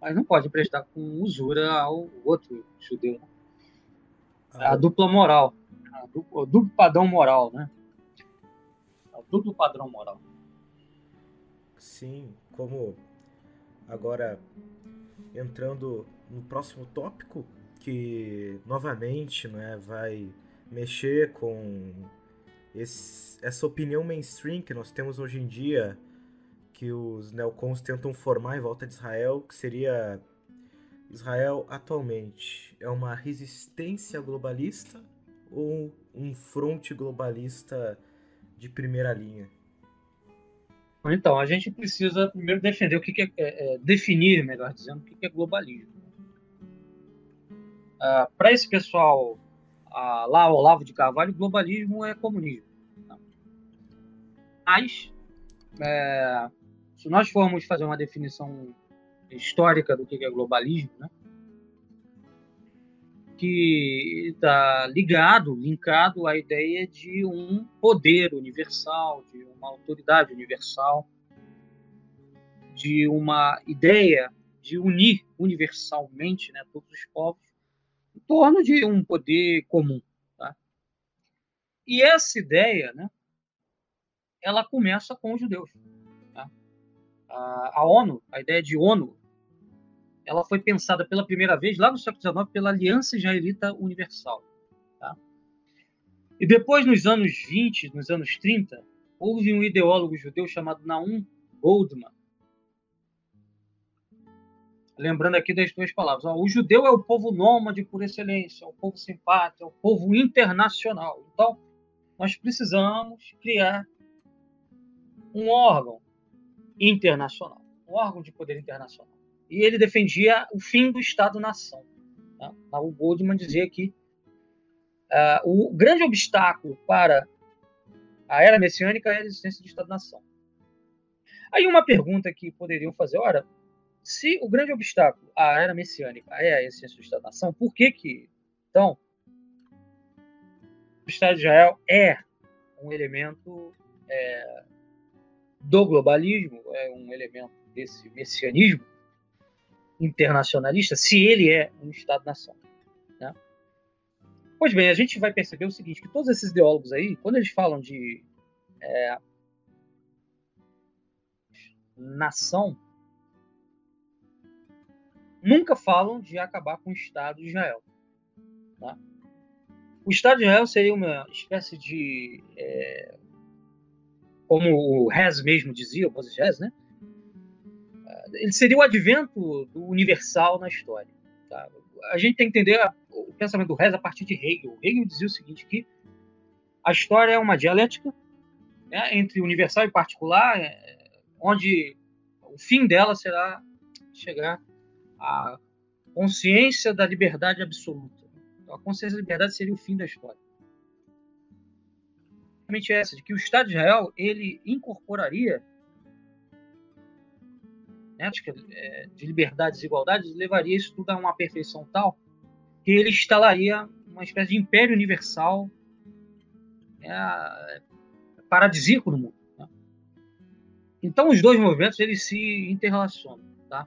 mas não pode emprestar com usura ao outro judeu. Né? Ah. A dupla moral. A duplo, o duplo padrão moral, né? O duplo padrão moral. Sim, como agora entrando no próximo tópico, que novamente né, vai mexer com esse, essa opinião mainstream que nós temos hoje em dia, que os neocons tentam formar em volta de Israel, que seria Israel atualmente é uma resistência globalista ou um fronte globalista de primeira linha? Então, a gente precisa primeiro defender o que, é, é, é definir, melhor dizendo, o que, é globalismo. Ah, Para esse pessoal ah, lá, Olavo de Carvalho, globalismo é comunismo. Mas, é, se nós formos fazer uma definição histórica do que é globalismo, né, que está ligado, linkado à ideia de um poder universal, de uma autoridade universal, de uma ideia de unir universalmente né, todos os povos em torno de um poder comum. Tá? E essa ideia, né, ela começa com os judeus. Tá? A, a, ONU, a ideia de ONU, ela foi pensada pela primeira vez lá no século XIX pela Aliança Israelita Universal. Tá? E depois, nos anos 20, nos anos 30, houve um ideólogo judeu chamado Naum Goldman. Lembrando aqui das duas palavras. Ó, o judeu é o povo nômade por excelência, é o povo simpático, é o povo internacional. Então, nós precisamos criar um órgão internacional, um órgão de poder internacional. E ele defendia o fim do Estado-nação. Né? O Goldman dizia que uh, o grande obstáculo para a era messiânica é a existência do Estado-nação. Aí uma pergunta que poderiam fazer, ora, se o grande obstáculo à era messiânica é a existência do Estado-nação, por que que, então, o Estado de Israel é um elemento é, do globalismo, é um elemento desse messianismo internacionalista, se ele é um Estado-nação. Né? Pois bem, a gente vai perceber o seguinte, que todos esses ideólogos aí, quando eles falam de é, nação, nunca falam de acabar com o Estado de Israel. Tá? O Estado de Israel seria uma espécie de é, como o Rez mesmo dizia, o Moses né? Ele seria o advento do universal na história. Tá? A gente tem que entender o pensamento do Rez a partir de Hegel. Hegel dizia o seguinte, que a história é uma dialética né, entre universal e particular, é, onde o fim dela será chegar à consciência da liberdade absoluta. Então, a consciência da liberdade seria o fim da história exatamente essa, de que o Estado de Israel ele incorporaria né, é, de liberdades e igualdades, levaria isso tudo a uma perfeição tal que ele instalaria uma espécie de império universal é, paradisíaco no mundo. Né? Então os dois movimentos eles se interrelacionam, tá?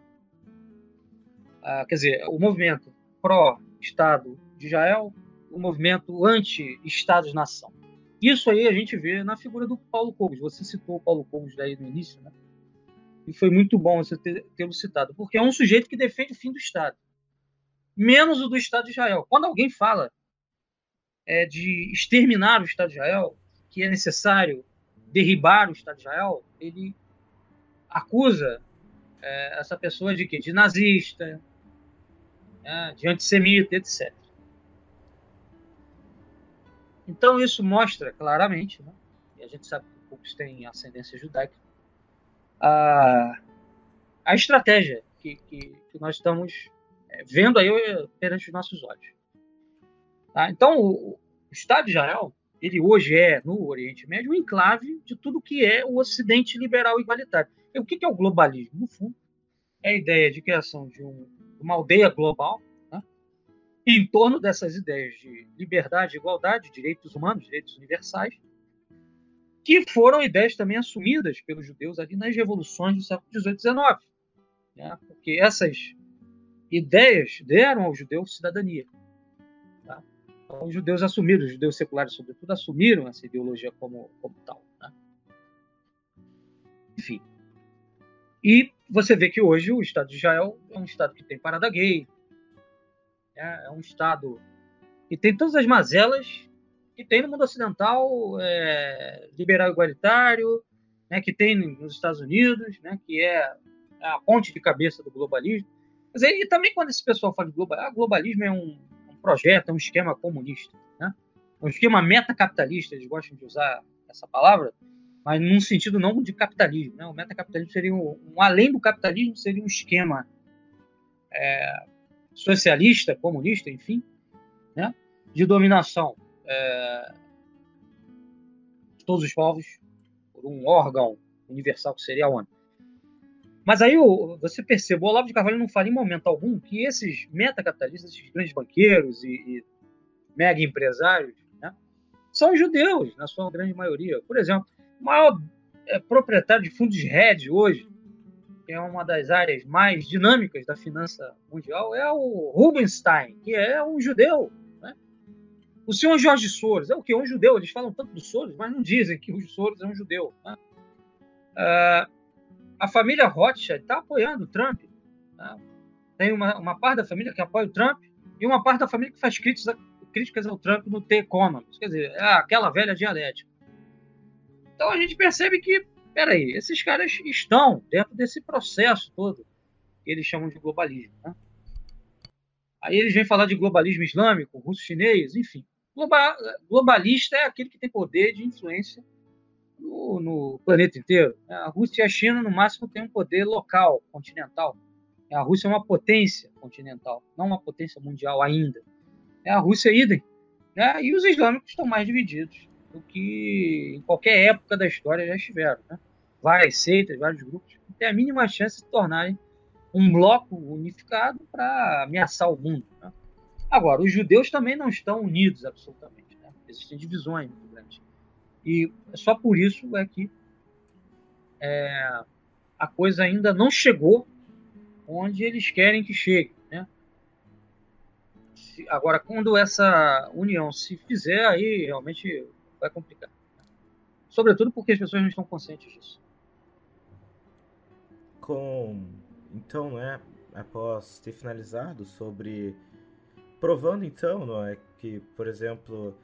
Ah, quer dizer, o movimento pró-Estado de Israel, o movimento anti-Estados-nação. Isso aí a gente vê na figura do Paulo Cogos. Você citou o Paulo Cogos daí no início, né? E foi muito bom você tê-lo citado, porque é um sujeito que defende o fim do Estado, menos o do Estado de Israel. Quando alguém fala é, de exterminar o Estado de Israel, que é necessário derribar o Estado de Israel, ele acusa é, essa pessoa de quê? De nazista, né? de antissemita, etc. Então isso mostra claramente, né? e a gente sabe que poucos têm ascendência judaica, a, a estratégia que, que, que nós estamos é, vendo aí eh, perante os nossos olhos. Tá? Então o, o Estado de Israel, ele hoje é, no Oriente Médio, um enclave de tudo que é o Ocidente liberal igualitário. E o que é o globalismo? No fundo, é a ideia de criação de um, uma aldeia global em torno dessas ideias de liberdade, igualdade, direitos humanos, direitos universais, que foram ideias também assumidas pelos judeus ali nas revoluções do século XVIII e XIX. Né? Porque essas ideias deram aos judeus cidadania. Tá? Então, os judeus assumiram, os judeus seculares, sobretudo, assumiram essa ideologia como, como tal. Né? Enfim. E você vê que hoje o Estado de Israel é um Estado que tem parada gay, é, é um Estado que tem todas as mazelas que tem no mundo ocidental, é, liberal igualitário, né, que tem nos Estados Unidos, né, que é a ponte de cabeça do globalismo. Mas e também quando esse pessoal fala de globalismo, ah, globalismo é um, um, projeto, é um esquema comunista, né? é um esquema metacapitalista, eles gostam de usar essa palavra, mas num sentido não de capitalismo. Né? O metacapitalismo seria um, um além do capitalismo, seria um esquema é, socialista, comunista, enfim, né, de dominação é, de todos os povos por um órgão universal que seria a ONU. Mas aí você percebe, o Olavo de Carvalho não fala em momento algum que esses metacapitalistas, esses grandes banqueiros e, e mega empresários, né, são judeus, na sua grande maioria. Por exemplo, o maior é, proprietário de fundos hedge hoje que é uma das áreas mais dinâmicas da finança mundial, é o Rubenstein, que é um judeu. Né? O senhor Jorge Soros é o que? Um judeu. Eles falam tanto do Soros, mas não dizem que o Soros é um judeu. Né? Uh, a família Rothschild está apoiando o Trump. Né? Tem uma, uma parte da família que apoia o Trump e uma parte da família que faz críticas, críticas ao Trump no The Economist. Quer dizer, é aquela velha dialética. Então a gente percebe que peraí, esses caras estão dentro desse processo todo que eles chamam de globalismo. Né? Aí eles vêm falar de globalismo islâmico, russo-chinês, enfim. globalista é aquele que tem poder de influência no, no, planeta inteiro. A Rússia e a China, no máximo, têm um poder local, continental. A Rússia é uma potência continental, não uma potência mundial ainda. A Rússia é idem. Né? E os islâmicos estão mais divididos do que em qualquer época da história já estiveram. Né? Várias seitas, vários grupos, têm a mínima chance de se tornarem um bloco unificado para ameaçar o mundo. Né? Agora, os judeus também não estão unidos absolutamente. Né? Existem divisões muito grandes. E só por isso é que é, a coisa ainda não chegou onde eles querem que chegue. Né? Agora, quando essa união se fizer, aí realmente vai complicar. Sobretudo porque as pessoas não estão conscientes disso. Com então, né, após ter finalizado sobre provando então, não é que, por exemplo,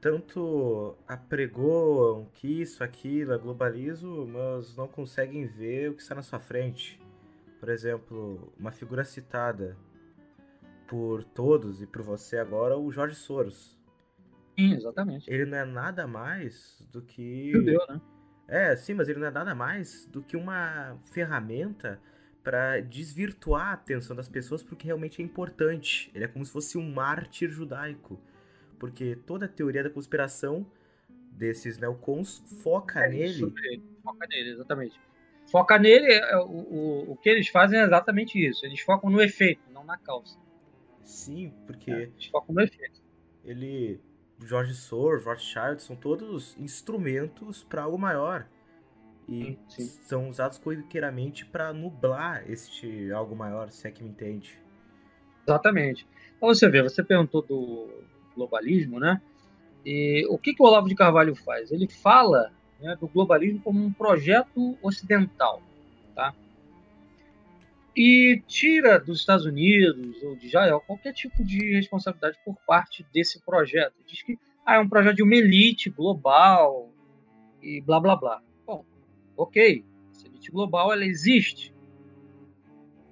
tanto apregoam que isso, aquilo é globalismo, mas não conseguem ver o que está na sua frente. Por exemplo, uma figura citada por todos e por você agora, o Jorge Soros. Sim, exatamente. Ele não é nada mais do que. Judeu, né? É, sim, mas ele não é nada mais do que uma ferramenta para desvirtuar a atenção das pessoas porque realmente é importante. Ele é como se fosse um mártir judaico. Porque toda a teoria da conspiração desses neocons foca é nele. Foca nele, exatamente. Foca nele, é, o, o, o que eles fazem é exatamente isso. Eles focam no efeito, não na causa. Sim, porque. É, eles focam no efeito. Ele. George Soros, Rothschild são todos instrumentos para algo maior e sim, são usados corriqueiramente para nublar este algo maior, se é que me entende. Exatamente. Então você vê, você perguntou do globalismo, né? E o que, que o Olavo de Carvalho faz? Ele fala né, do globalismo como um projeto ocidental, tá? E tira dos Estados Unidos ou de Israel qualquer tipo de responsabilidade por parte desse projeto. Diz que ah, é um projeto de uma elite global e blá blá blá. Ok, essa elite global ela existe.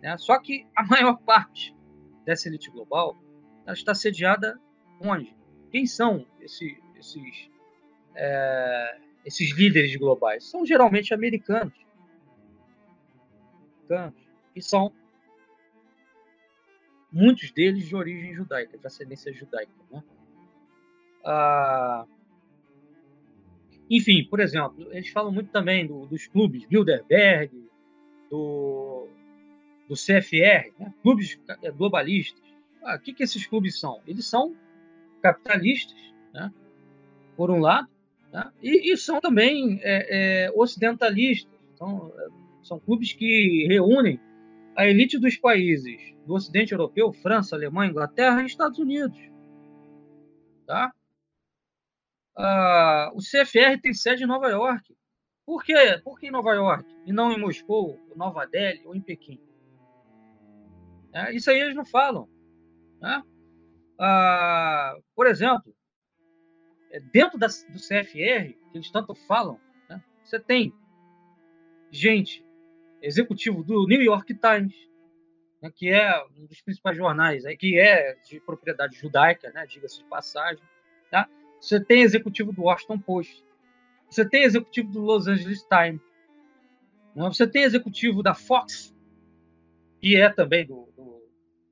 Né? Só que a (laughs) maior parte dessa elite global ela está sediada onde? Quem são esse, esses, é, esses líderes globais? São geralmente americanos. americanos e são muitos deles de origem judaica, de ascendência judaica. Né? Ah, enfim, por exemplo, eles falam muito também do, dos clubes Bilderberg, do, do CFR, né? clubes globalistas. Ah, o que, que esses clubes são? Eles são capitalistas, né? por um lado, né? e, e, são também é, é, ocidentalistas. São, são clubes que reúnem a elite dos países do Ocidente Europeu, França, Alemanha, Inglaterra e Estados Unidos. Tá? uh, o CFR tem sede em Nova York. Por quê? Por que em Nova York e não em Moscou, Nova Delhi ou em Pequim? É, isso aí eles não falam. Né? Uh, por exemplo, é, dentro da, do CFR, que eles tanto falam, né, você tem gente, executivo do New York Times, né, que é um dos principais jornais, que é de propriedade judaica, né, diga-se de passagem. Tá? Você tem executivo do Washington Post. Você tem executivo do Los Angeles Times. Né? Você tem executivo da Fox, que é também do, do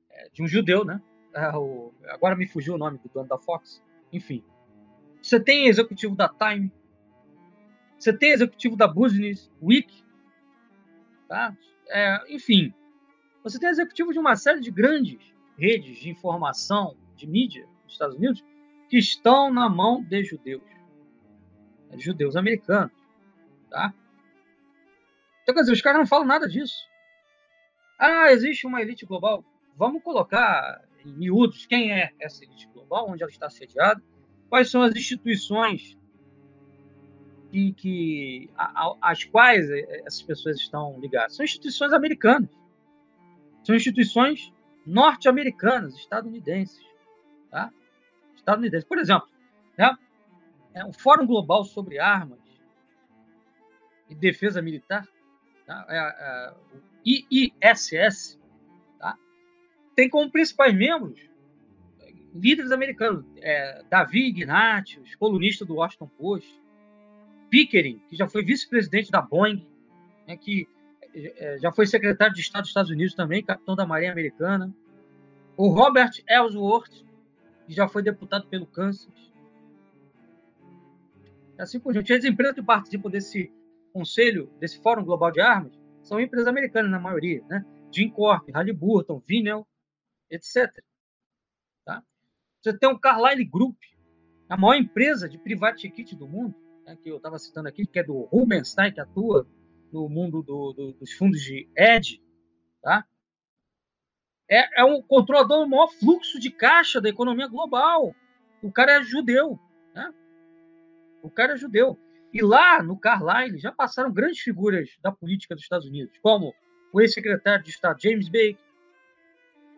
é, de um judeu, né? É, o, agora me fugiu o nome do dono da Fox. Enfim. Você tem executivo da Time. Você tem executivo da Business Week. Tá? É, enfim. Você tem executivo de uma série de grandes redes de informação, de mídia nos Estados Unidos, que estão na mão de judeus, de judeus americanos, tá? Então, quer dizer, os caras não falam nada disso. Ah, existe uma elite global. Vamos colocar em miúdos quem é essa elite global, onde ela está sediada, quais são as instituições que, que às quais essas pessoas estão ligadas. São instituições americanas. São instituições norte-americanas, estadunidenses. Tá? estadunidense. Por exemplo, né, é o Fórum Global sobre Armas e Defesa Militar, tá, é, é, o IISS, tá, tem como principais membros líderes americanos, é, Davi Ignatius, colunista do Washington Post, Pickering, que já foi vice-presidente da Boeing, né, que é, já foi secretário de Estado dos Estados Unidos também, capitão da Marinha Americana. O Robert Ellsworth, que já foi deputado pelo Kansas. Assim por diante. As empresas que participam desse conselho, desse Fórum Global de Armas, são empresas americanas, na maioria. Né? Jim Corp, Halliburton, Vinel, etc. Tá? Você tem o Carlyle Group, a maior empresa de private equity do mundo, né, que eu estava citando aqui, que é do Rubenstein, que atua no mundo do, do, dos fundos de Ed, tá? É, é um controlador do maior fluxo de caixa da economia global. O cara é judeu, né? O cara é judeu. E lá no Carlyle já passaram grandes figuras da política dos Estados Unidos, como o ex-secretário de Estado James Baker,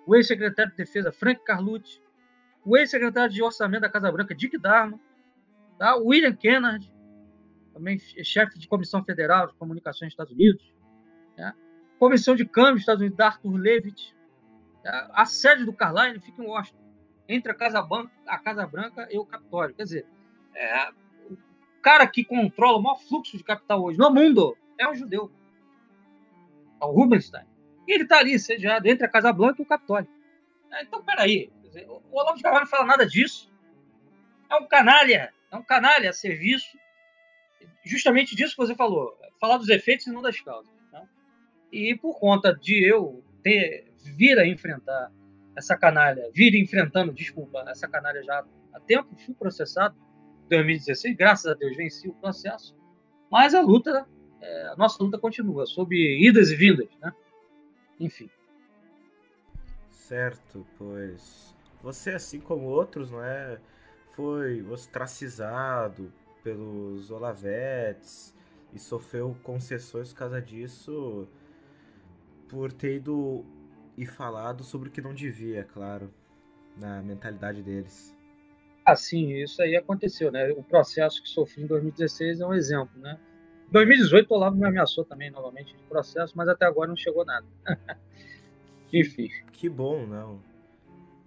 o ex-secretário de Defesa Frank Carlucci, o ex-secretário de Orçamento da Casa Branca Dick Darman, tá? William Kennedy, também chefe de Comissão Federal de Comunicações dos Estados Unidos, né? Comissão de Câmbio dos Estados Unidos, Arthur Levitt. Tá? A sede do Carlyle fica em Washington, entre a Casa, Branca, a Casa Branca e o Capitólio. Quer dizer, é, o cara que controla o maior fluxo de capital hoje no mundo é um judeu, é o Rubenstein. E ele está ali, sediado entre a Casa Branca e o Capitólio. É, então, peraí, o Olavo de Carvalho não fala nada disso. É um canalha, é um canalha a serviço justamente disso que você falou, falar dos efeitos e não das causas. Né? E por conta de eu ter vir a enfrentar essa canalha, vir enfrentando, desculpa, essa canalha já há tempo, fui processado em 2016, graças a Deus venci o processo, mas a luta, é, a nossa luta continua, sob idas e vindas, né? Enfim. Certo, pois você, assim como outros, não é, foi ostracizado pelos Olavetes e sofreu concessões por causa disso por ter ido e falado sobre o que não devia, claro, na mentalidade deles. Ah, sim, isso aí aconteceu, né? O processo que sofri em 2016 é um exemplo, né? Em 2018 o Olavo me ameaçou também novamente de processo, mas até agora não chegou nada. (laughs) Enfim. Que bom, não.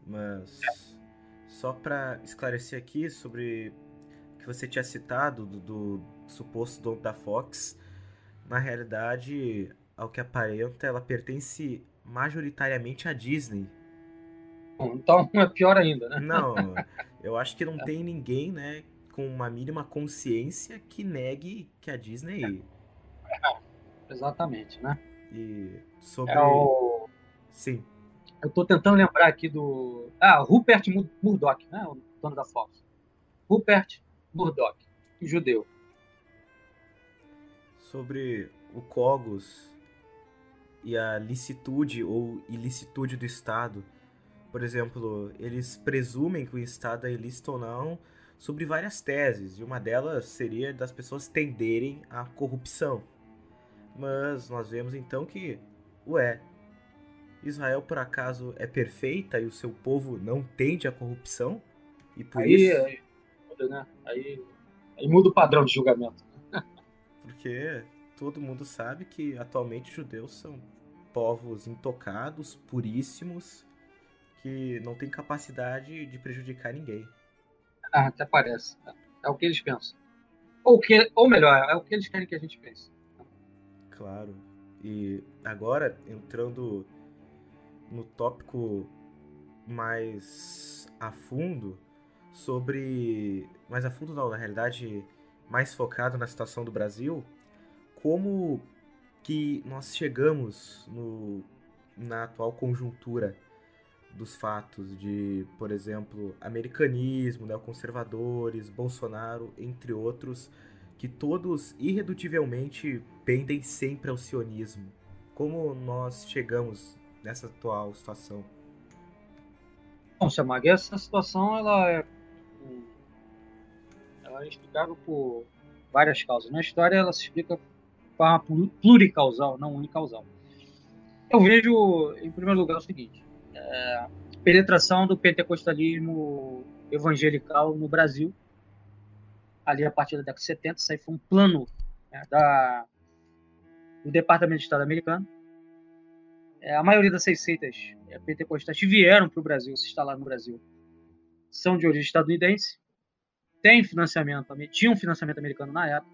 Mas só para esclarecer aqui sobre que você tinha citado do, do suposto dono da Fox, na realidade, ao que aparenta, ela pertence majoritariamente à Disney. Então (laughs) é pior ainda, né? Não, (laughs) eu acho que não é. tem ninguém, né, com uma mínima consciência que negue que a Disney. É, exatamente, né? E sobre. É o... Sim. Eu tô tentando lembrar aqui do. Ah, Rupert Murdoch, né? O dono da Fox. Rupert Murdoch, judeu. Sobre o Cogos e a licitude ou ilicitude do Estado. Por exemplo, eles presumem que o Estado é ilícito ou não sobre várias teses, e uma delas seria das pessoas tenderem à corrupção. Mas nós vemos então que, ué, Israel por acaso é perfeita e o seu povo não tende à corrupção? E por aí, isso. Aí, né? Aí, aí muda o padrão de julgamento. Porque todo mundo sabe que atualmente os judeus são povos intocados, puríssimos, que não têm capacidade de prejudicar ninguém. Ah, até parece. É o que eles pensam. Ou, que, ou melhor, é o que eles querem que a gente pense. Claro. E agora, entrando no tópico mais a fundo, sobre. Mais a fundo, não, na realidade, mais focado na situação do Brasil, como que nós chegamos no, na atual conjuntura dos fatos de, por exemplo, americanismo, neoconservadores, Bolsonaro, entre outros, que todos irredutivelmente pendem sempre ao sionismo. Como nós chegamos nessa atual situação? Bom, Samag, essa situação ela é ela é explicável por várias causas. Na história, ela se explica de forma pluricausal, não unicausal. Eu vejo, em primeiro lugar, o seguinte: é, penetração do pentecostalismo evangelical no Brasil, ali a partir da década de 70. Isso aí foi um plano né, da, do Departamento de Estado americano. É, a maioria das seis seitas é, pentecostais vieram para o Brasil, se instalaram no Brasil, são de origem estadunidense tem financiamento, tinha um financiamento americano na época.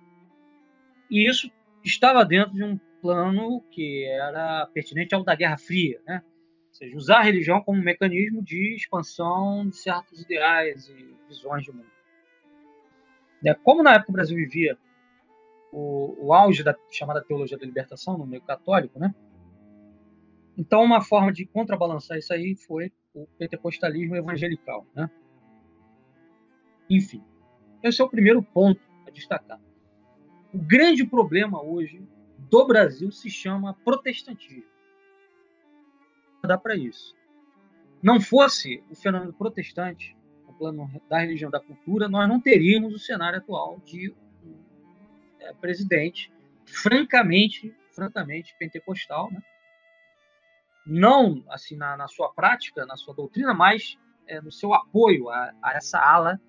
E isso estava dentro de um plano que era pertinente ao da Guerra Fria, né? Ou seja, usar a religião como um mecanismo de expansão de certos ideais e visões de mundo. Né? Como na época o Brasil vivia o, o auge da chamada teologia da libertação no meio católico, né? Então, uma forma de contrabalançar isso aí foi o pentecostalismo evangelical, né? Enfim, esse é o primeiro ponto a destacar. O grande problema hoje do Brasil se chama protestantismo. Dá para isso. Não fosse o fenômeno protestante, o plano da religião da cultura, nós não teríamos o cenário atual de um é, presidente francamente, francamente pentecostal, né? não assim na, na, sua prática, na sua doutrina, mas é, no seu apoio a, a essa ala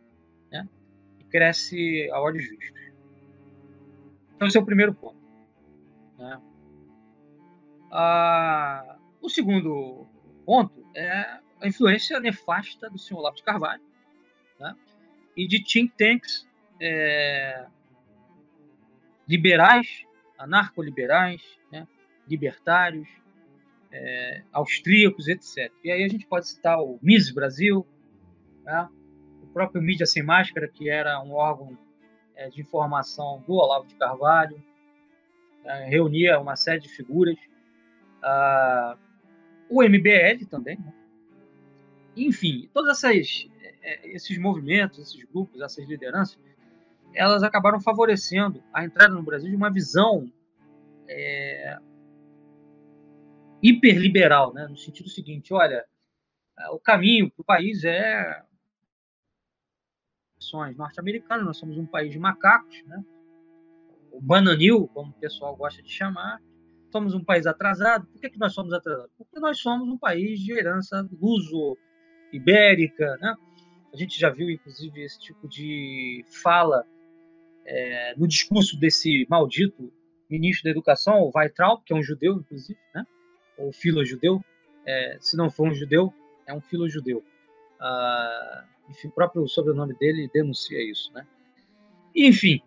cresce a olhos vistos. Então, esse é o primeiro ponto. Né? Ah, o segundo ponto é a influência nefasta do senhor de Carvalho né? e de think tanks é, liberais, anarcoliberais, né? libertários, é, austríacos, etc. E aí a gente pode citar o Mises Brasil, né? Próprio Mídia Sem Máscara, que era um órgão é, de informação do Olavo de Carvalho, é, reunia uma série de figuras. Ah, o MBL também. Né? Enfim, todos essas, é, esses movimentos, esses grupos, essas lideranças, elas acabaram favorecendo a entrada no Brasil de uma visão é, hiperliberal, né? no sentido seguinte, olha, o caminho para o país é norte-americanas, nós somos um país de macacos, né? o bananil, como o pessoal gosta de chamar, somos um país atrasado. Por que, que nós somos atrasados? Porque nós somos um país de herança luso-ibérica. Né? A gente já viu, inclusive, esse tipo de fala é, no discurso desse maldito ministro da Educação, o Weitraub, que é um judeu, inclusive, né? ou filo-judeu. É, se não for um judeu, é um filo-judeu. Ah, enfim, o próprio sobrenome dele denuncia isso, né? Enfim,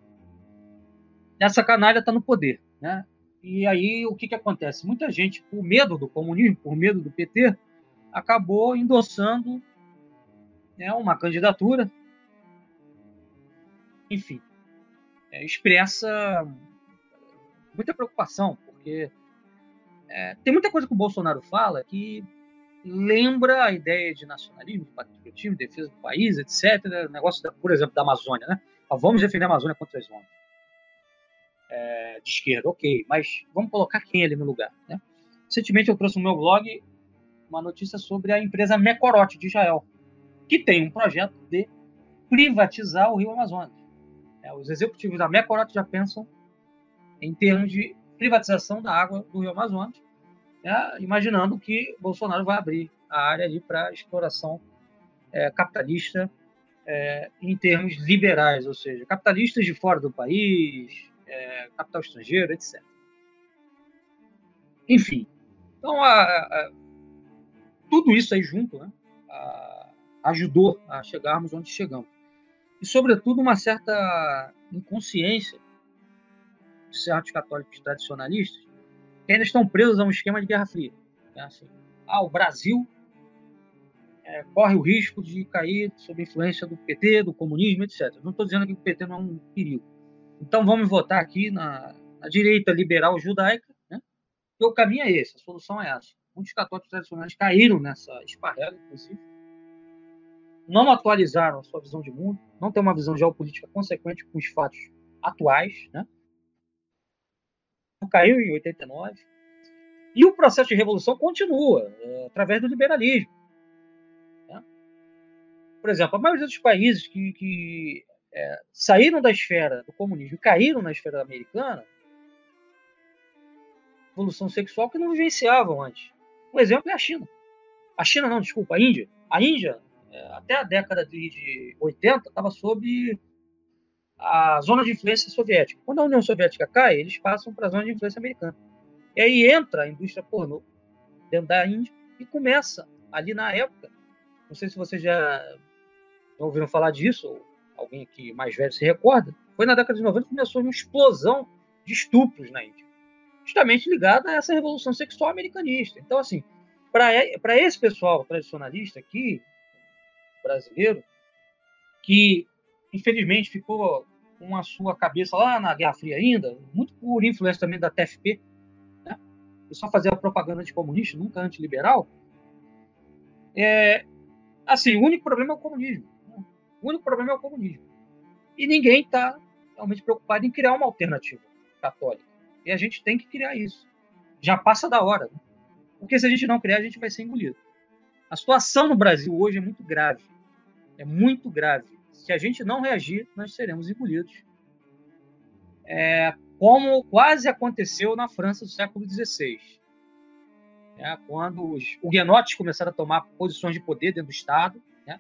essa canalha está no poder, né? E aí o que, que acontece? Muita gente, por medo do comunismo, por medo do PT, acabou endossando né, uma candidatura, enfim, é, expressa muita preocupação, porque é, tem muita coisa que o Bolsonaro fala que lembra a ideia de nacionalismo, de patriotismo, defesa do país, etc. O negócio, da, por exemplo, da Amazônia, né? Ah, vamos defender a Amazônia contra as ondas. É, de esquerda, ok, mas vamos colocar quem ali no lugar, né? Recentemente eu trouxe no meu blog uma notícia sobre a empresa Mecorote de Israel, que tem um projeto de privatizar o Rio Amazonas. É, os executivos da Mecorote já pensam em termos de privatização da água do Rio Amazonas, né, imaginando que Bolsonaro vai abrir a área ali para exploração é, capitalista é, em termos liberais, ou seja, capitalistas de fora do país, é, capital estrangeiro, etc. Enfim, então a, a, tudo isso aí junto né, a, ajudou a chegarmos onde chegamos. E, sobretudo, uma certa inconsciência de certos católicos tradicionalistas que ainda estão presos a um esquema de Guerra Fria. Né? Assim, ah, o Brasil é, corre o risco de cair sob influência do PT, do comunismo, etc. Não estou dizendo que o PT não é um perigo. Então vamos votar aqui na, na direita liberal judaica, né? E o caminho é esse, a solução é essa. Muitos católicos tradicionais caíram nessa esparrela, inclusive. Não atualizaram a sua visão de mundo, não tem uma visão geopolítica consequente com os fatos atuais, né? Caiu em 89. E o processo de revolução continua é, através do liberalismo. Né? Por exemplo, a maioria dos países que, que é, saíram da esfera do comunismo e caíram na esfera americana, revolução sexual que não vivenciavam antes. Um exemplo é a China. A China, não, desculpa, a Índia. A Índia, é, até a década de, de 80, estava sob a zona de influência soviética. Quando a União Soviética cai, eles passam para a zona de influência americana. E aí entra a indústria pornô dentro da Índia e começa ali na época. Não sei se vocês já, ouviram falar disso, ou alguém aqui mais velho se recorda. Foi na década de 90 que começou uma explosão de estupros na Índia, justamente ligada a essa revolução sexual americanista. Então, assim, para esse pessoal tradicionalista aqui, brasileiro, que infelizmente ficou com a sua cabeça lá na Guerra Fria ainda, muito por influência também da TFP, né? e só fazia propaganda anticomunista, nunca antiliberal, é, assim, o único problema é o comunismo. Né? O único problema é o comunismo. E ninguém está realmente preocupado em criar uma alternativa católica. E a gente tem que criar isso. Já passa da hora. Né? Porque se a gente não criar, a gente vai ser engolido. A situação no Brasil hoje é muito grave. É muito grave. Se a gente não reagir, nós seremos engolidos. É, como quase aconteceu na França do século XVI. É, quando os huguenotes começaram a tomar posições de poder dentro do Estado, né,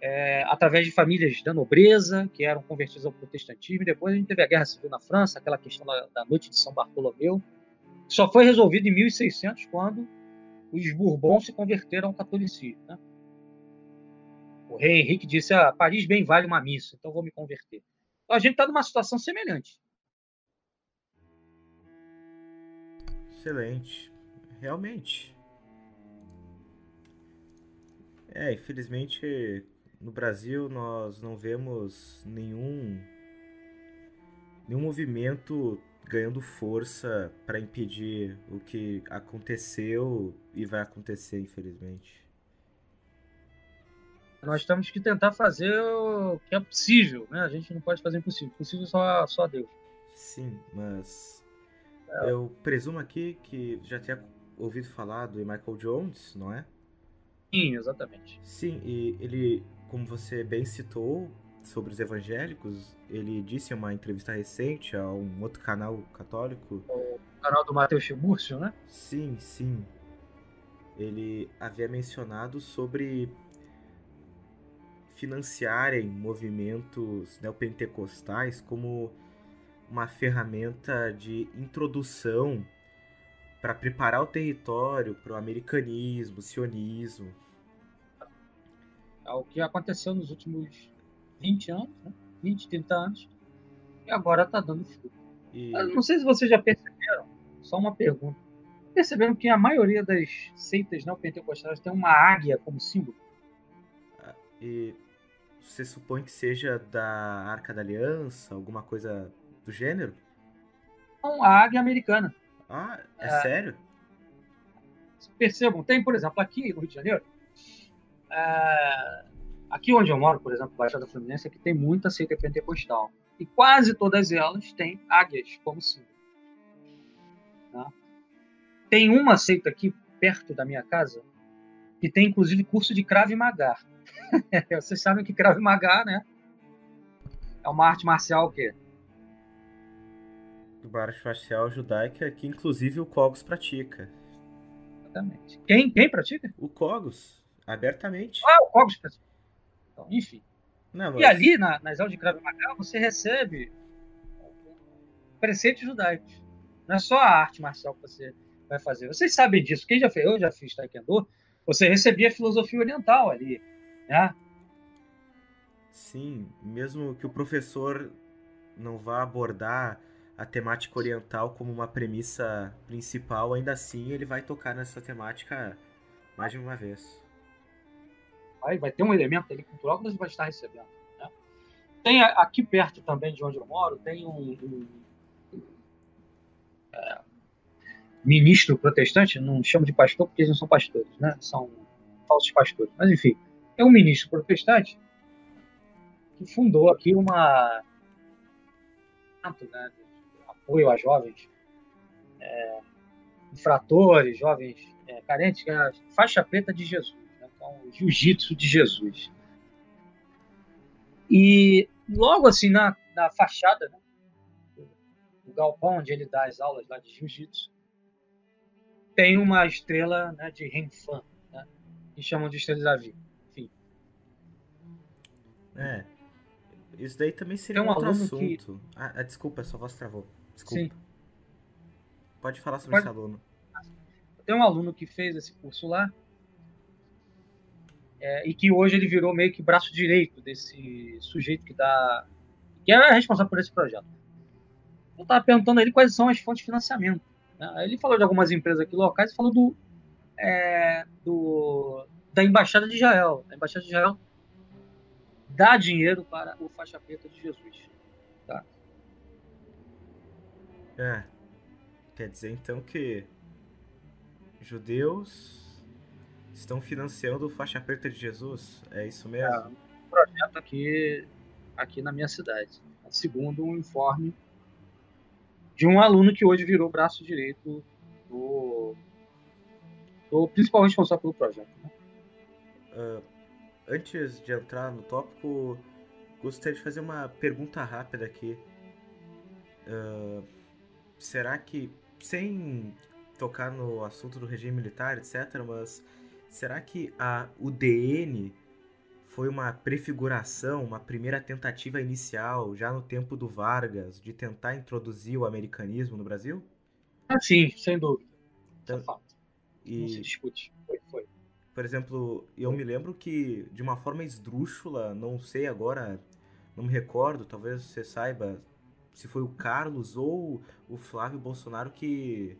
é, através de famílias da nobreza, que eram convertidas ao protestantismo. Depois a gente teve a Guerra Civil na França, aquela questão da, da Noite de São Bartolomeu, que só foi resolvida em 1600, quando os Bourbons se converteram ao catolicismo. Né? O rei Henrique disse: ah, Paris bem vale uma missa, então vou me converter. Então a gente está numa situação semelhante. Excelente. Realmente. É, infelizmente no Brasil nós não vemos nenhum nenhum movimento ganhando força para impedir o que aconteceu e vai acontecer, infelizmente. Nós temos que tentar fazer o que é possível, né? A gente não pode fazer impossível. Possível só, só Deus. Sim, mas é. eu presumo aqui que já tinha ouvido falar do Michael Jones, não é? Sim, exatamente. Sim, e ele, como você bem citou sobre os evangélicos, ele disse em uma entrevista recente a um outro canal católico. O canal do Matheus Chimúrcio, né? Sim, sim. Ele havia mencionado sobre financiarem movimentos neopentecostais como uma ferramenta de introdução para preparar o território para o americanismo, sionismo. É o que aconteceu nos últimos 20 anos, né? 20, 30 anos, e agora está dando fruto. E... Não sei se vocês já perceberam, só uma pergunta. Perceberam que a maioria das seitas neopentecostais tem uma águia como símbolo? E você supõe que seja da Arca da Aliança, alguma coisa do gênero? Não, a águia americana. Ah, é, é sério? Percebam, tem, por exemplo, aqui no Rio de Janeiro, é, aqui onde eu moro, por exemplo, Baixada Fluminense, aqui tem muita seita pentecostal. E quase todas elas têm águias como símbolo. Tá? Tem uma seita aqui perto da minha casa que tem inclusive curso de Krav Maga. (laughs) Vocês sabem que Krav Maga, né? É uma arte marcial que do arte marcial judaica que inclusive o Cogos pratica. Exatamente. Quem, quem pratica? O Cogos, abertamente. Ah, o Cogos pratica. Então, enfim. Não, mas... E ali, na, nas aulas de Krav Maga, você recebe preceitos judaicos. Não é só a arte marcial que você vai fazer. Vocês sabem disso. Quem já fez? Eu já fiz Taekwondo. Você recebia filosofia oriental ali né? Sim, mesmo que o professor não vá abordar a temática oriental como uma premissa principal, ainda assim ele vai tocar nessa temática mais de uma vez. Vai, vai ter um elemento ali cultural que você vai estar recebendo. Né? Tem aqui perto também de onde eu moro, tem um, um é, ministro protestante, não chamo de pastor porque eles não são pastores, né? São falsos pastores. Mas enfim, é um ministro protestante que fundou aqui uma né, apoio a jovens é, infratores, jovens é, carentes, que é a faixa preta de Jesus, né, então, jiu-jitsu de Jesus. E logo assim na, na fachada né, galpão onde ele dá as aulas lá de jiu-jitsu, tem uma estrela né, de Renfan, né, que chamam de estrela de Davi. É. Isso daí também seria um, um outro assunto. Que... Ah, ah, desculpa, sua voz travou. Desculpa. Sim. Pode falar sobre Pode... esse aluno. Tem um aluno que fez esse curso lá é, e que hoje ele virou meio que braço direito desse sujeito que dá que é responsável por esse projeto. Eu estava perguntando a ele quais são as fontes de financiamento. Ele falou de algumas empresas aqui locais e falou do, é, do, da Embaixada de Israel. A Embaixada de Israel dá dinheiro para o faixa preta de Jesus. Tá? É. Quer dizer então que judeus estão financiando o faixa preta de Jesus? É isso mesmo? É, um projeto aqui, aqui na minha cidade. Segundo um informe de um aluno que hoje virou braço direito do, do principal responsável pelo projeto. Né? Uh, antes de entrar no tópico, gostaria de fazer uma pergunta rápida aqui. Uh, será que, sem tocar no assunto do regime militar, etc., mas será que a UDN foi uma prefiguração, uma primeira tentativa inicial, já no tempo do Vargas, de tentar introduzir o americanismo no Brasil? Ah, sim, sem dúvida. Então, é fato. E, Não se discute. Foi, foi. Por exemplo, eu me lembro que, de uma forma esdrúxula, não sei agora, não me recordo, talvez você saiba se foi o Carlos ou o Flávio Bolsonaro que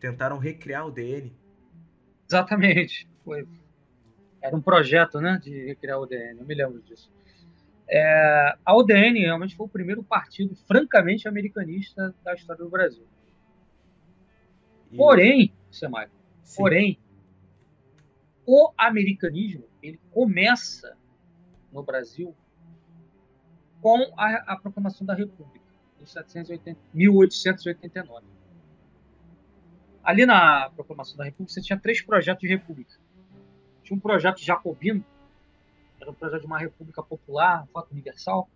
tentaram recriar o DN. Exatamente. Foi, era um projeto né, de recriar o UDN, eu me lembro disso. É, a UDN realmente foi o primeiro partido francamente americanista da história do Brasil. E... Porém, Semai, porém, o americanismo ele começa no Brasil com a, a proclamação da República, em 1889. Ali na proclamação da República, você tinha três projetos de república tinha um projeto jacobino, era um projeto de uma república popular, voto universal,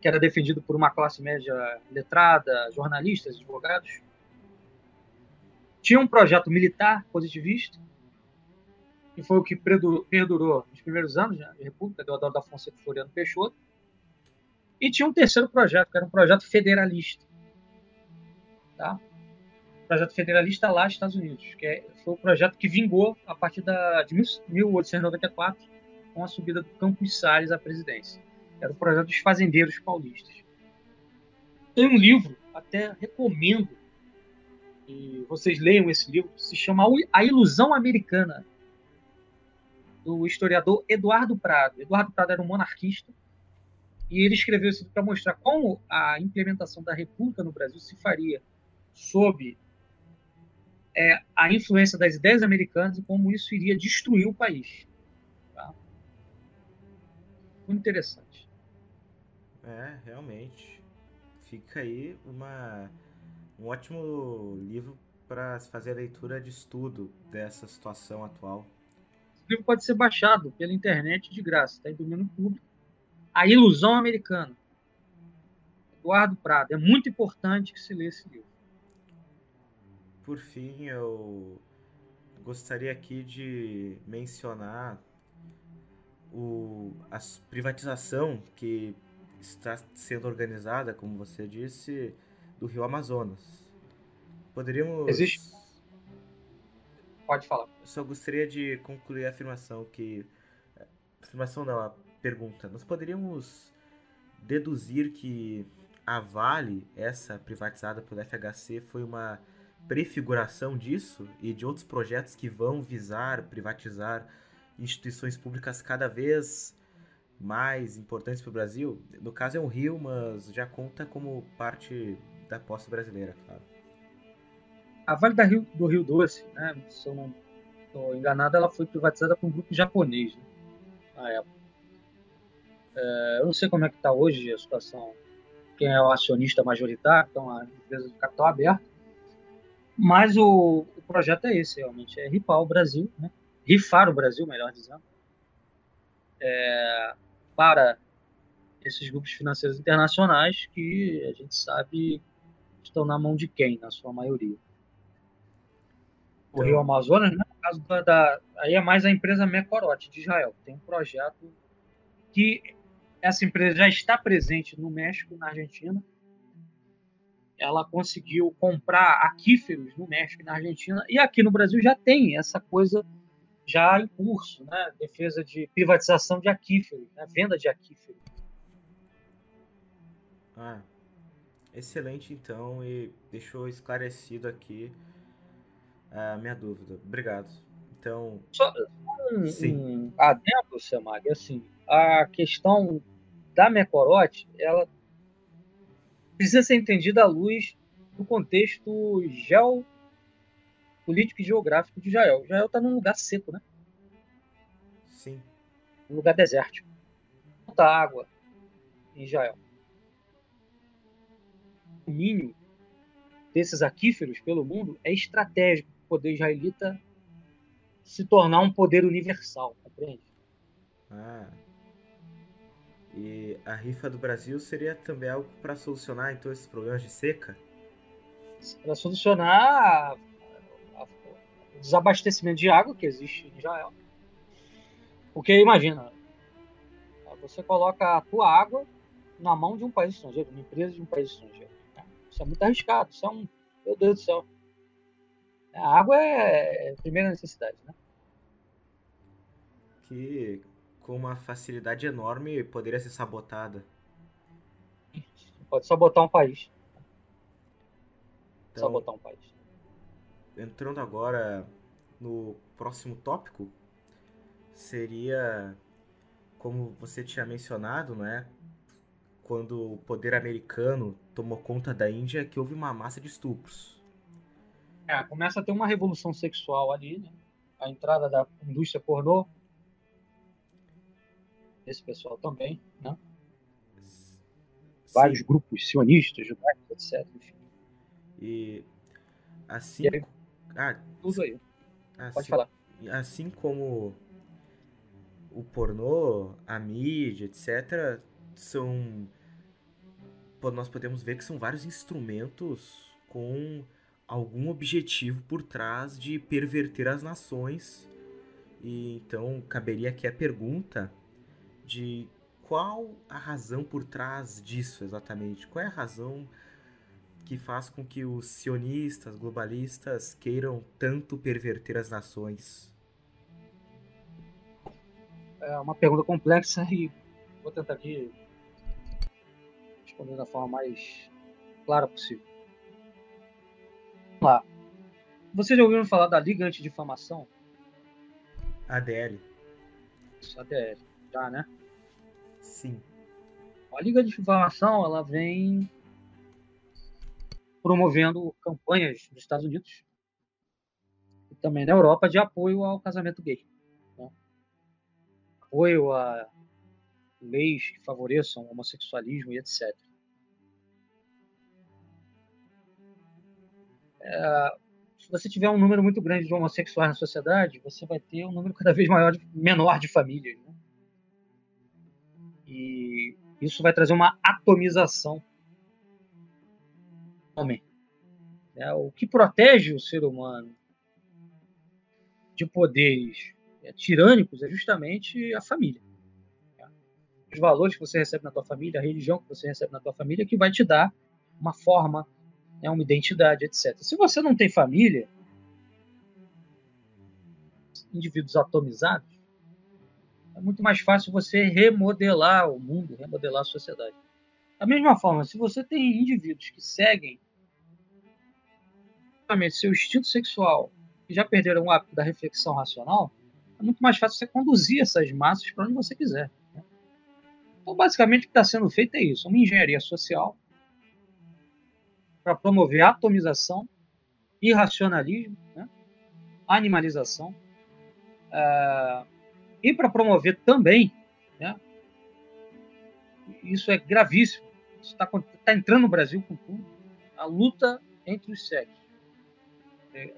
que era defendido por uma classe média letrada, jornalistas, advogados. Tinha um projeto militar positivista, que foi o que perdurou nos primeiros anos da República, Deodoro da Fonseca Floriano Peixoto. E tinha um terceiro projeto, que era um projeto federalista. Tá? Projeto federalista lá nos Estados Unidos, que é, foi o projeto que vingou a partir da, de 1894 com a subida do Campos Salles à presidência. Era o projeto dos fazendeiros paulistas. Tem um livro, até recomendo que vocês leiam esse livro, se chama A Ilusão Americana, do historiador Eduardo Prado. Eduardo Prado era um monarquista e ele escreveu isso para mostrar como a implementação da República no Brasil se faria sob é, a influência das ideias americanas e como isso iria destruir o país. Tá? Muito interessante. É, realmente. Fica aí uma, um ótimo livro para fazer a leitura de estudo dessa situação atual. Esse livro pode ser baixado pela internet de graça, está em domínio público. A Ilusão Americana. Eduardo Prado. É muito importante que se lê esse livro por fim, eu gostaria aqui de mencionar o, a privatização que está sendo organizada, como você disse, do Rio Amazonas. Poderíamos. Existe. Pode falar. Só gostaria de concluir a afirmação que. Afirmação não, a pergunta. Nós poderíamos deduzir que a Vale, essa privatizada pelo FHC, foi uma prefiguração disso e de outros projetos que vão visar privatizar instituições públicas cada vez mais importantes para o Brasil. No caso é um rio, mas já conta como parte da posse brasileira, claro. A Vale Rio, do Rio Doce, né, se eu não estou enganado, ela foi privatizada por um grupo japonês né, na época. É, eu não sei como é que está hoje a situação, quem é o acionista majoritário, então a empresa de capital aberto, mas o, o projeto é esse, realmente, é rifar o Brasil, né? rifar o Brasil, melhor dizendo, é, para esses grupos financeiros internacionais que a gente sabe estão na mão de quem, na sua maioria. O então... Rio Amazonas, né, no caso da, da, aí é mais a empresa Mecorote de Israel. Tem um projeto que essa empresa já está presente no México, na Argentina, ela conseguiu comprar aquíferos no México e na Argentina, e aqui no Brasil já tem essa coisa já em curso, né? defesa de privatização de aquíferos, né? venda de aquíferos. Ah, Excelente, então, e deixou esclarecido aqui a minha dúvida. Obrigado. Então. Só um, sim. um adendo, Samag, assim, a questão da Mecorote, ela precisa ser entendida à luz do contexto geopolítico e geográfico de Israel. Israel está num lugar seco, né? Sim. Um lugar desértico. Falta água em Israel. O domínio desses aquíferos pelo mundo é estratégico para o poder israelita se tornar um poder universal, compreende? Ah. E a rifa do Brasil seria também algo para solucionar então esses problemas de seca? Para solucionar o desabastecimento de água que existe em Israel. Porque imagina, você coloca a tua água na mão de um país estrangeiro, uma empresa de um país estrangeiro. Isso é muito arriscado, isso é um. Meu Deus do céu. A água é a primeira necessidade, né? Que com uma facilidade enorme poderia ser sabotada. Pode sabotar um país. Então, sabotar um país. Entrando agora no próximo tópico, seria como você tinha mencionado, né? Quando o poder americano tomou conta da Índia, que houve uma massa de estupros. É, começa a ter uma revolução sexual ali, né? A entrada da indústria pornô, esse pessoal também, né? Sim. Vários grupos sionistas, judaicos, etc. Enfim. E assim. E aí, ah, tudo aí. Assim, Pode falar. Assim como o pornô, a mídia, etc., são. Nós podemos ver que são vários instrumentos com algum objetivo por trás de perverter as nações. E então caberia aqui a pergunta de qual a razão por trás disso exatamente? Qual é a razão que faz com que os sionistas, globalistas queiram tanto perverter as nações? É uma pergunta complexa e vou tentar aqui responder da forma mais clara possível. Vamos lá. Vocês já ouviram falar da Liga Antidifamação? ADL. Isso, ADL já, né? Sim. A Liga de Informação ela vem promovendo campanhas nos Estados Unidos e também na Europa de apoio ao casamento gay. Né? Apoio a leis que favoreçam o homossexualismo e etc. É, se você tiver um número muito grande de homossexuais na sociedade, você vai ter um número cada vez maior de, menor de famílias. Né? E isso vai trazer uma atomização homem. É, o que protege o ser humano de poderes é, tirânicos é justamente a família. É. Os valores que você recebe na tua família, a religião que você recebe na tua família, que vai te dar uma forma, né, uma identidade, etc. Se você não tem família, indivíduos atomizados, é muito mais fácil você remodelar o mundo, remodelar a sociedade. Da mesma forma, se você tem indivíduos que seguem seu instinto sexual e já perderam o hábito da reflexão racional, é muito mais fácil você conduzir essas massas para onde você quiser. Né? Então, basicamente, o que está sendo feito é isso: uma engenharia social para promover atomização, irracionalismo, né? animalização. Uh, e para promover também, né, isso é gravíssimo, está tá entrando no Brasil com tudo, a luta entre os sexos. É,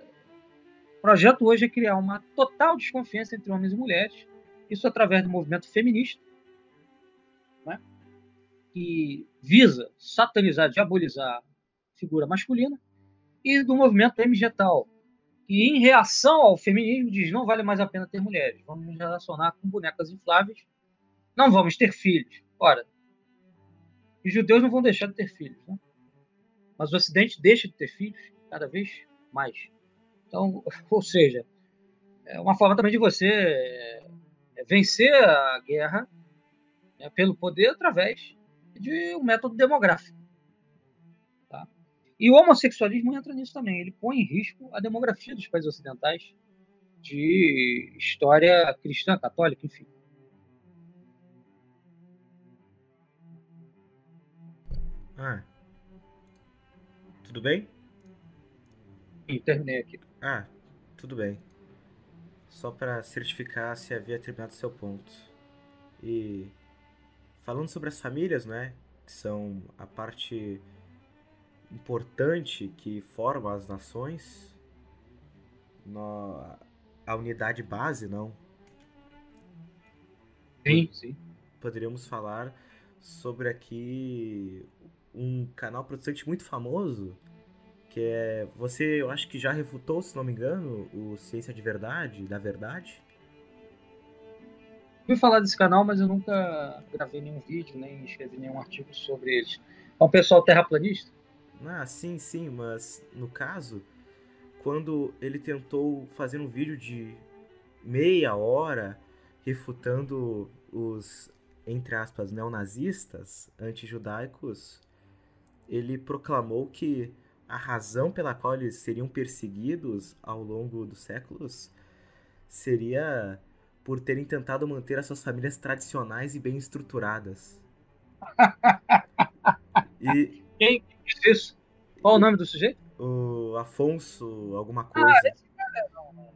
o projeto hoje é criar uma total desconfiança entre homens e mulheres, isso através do movimento feminista, né, que visa satanizar, diabolizar a figura masculina, e do movimento MGTAL, que, em reação ao feminismo, diz: não vale mais a pena ter mulheres, vamos nos relacionar com bonecas infláveis, não vamos ter filhos. Ora, os judeus não vão deixar de ter filhos, né? mas o Ocidente deixa de ter filhos cada vez mais. Então, (laughs) ou seja, é uma forma também de você é, vencer a guerra né, pelo poder através de um método demográfico. E o homossexualismo entra nisso também. Ele põe em risco a demografia dos países ocidentais de história cristã, católica, enfim. Ah. Tudo bem? Sim, terminei aqui. Ah, tudo bem. Só para certificar se havia terminado seu ponto. E falando sobre as famílias, né, que são a parte importante que forma as nações, no, a unidade base, não? Sim, sim. Poderíamos falar sobre aqui um canal protestante muito famoso, que é. Você, eu acho que já refutou, se não me engano, o Ciência de Verdade, da Verdade. Ouvi falar desse canal, mas eu nunca gravei nenhum vídeo, nem escrevi nenhum artigo sobre eles. É um pessoal terraplanista? Ah, sim, sim, mas no caso, quando ele tentou fazer um vídeo de meia hora refutando os, entre aspas, neonazistas antijudaicos, ele proclamou que a razão pela qual eles seriam perseguidos ao longo dos séculos seria por terem tentado manter as suas famílias tradicionais e bem estruturadas. (laughs) e quem isso? Qual o nome do sujeito? O Afonso, alguma ah, coisa. Ah, esse cara, não.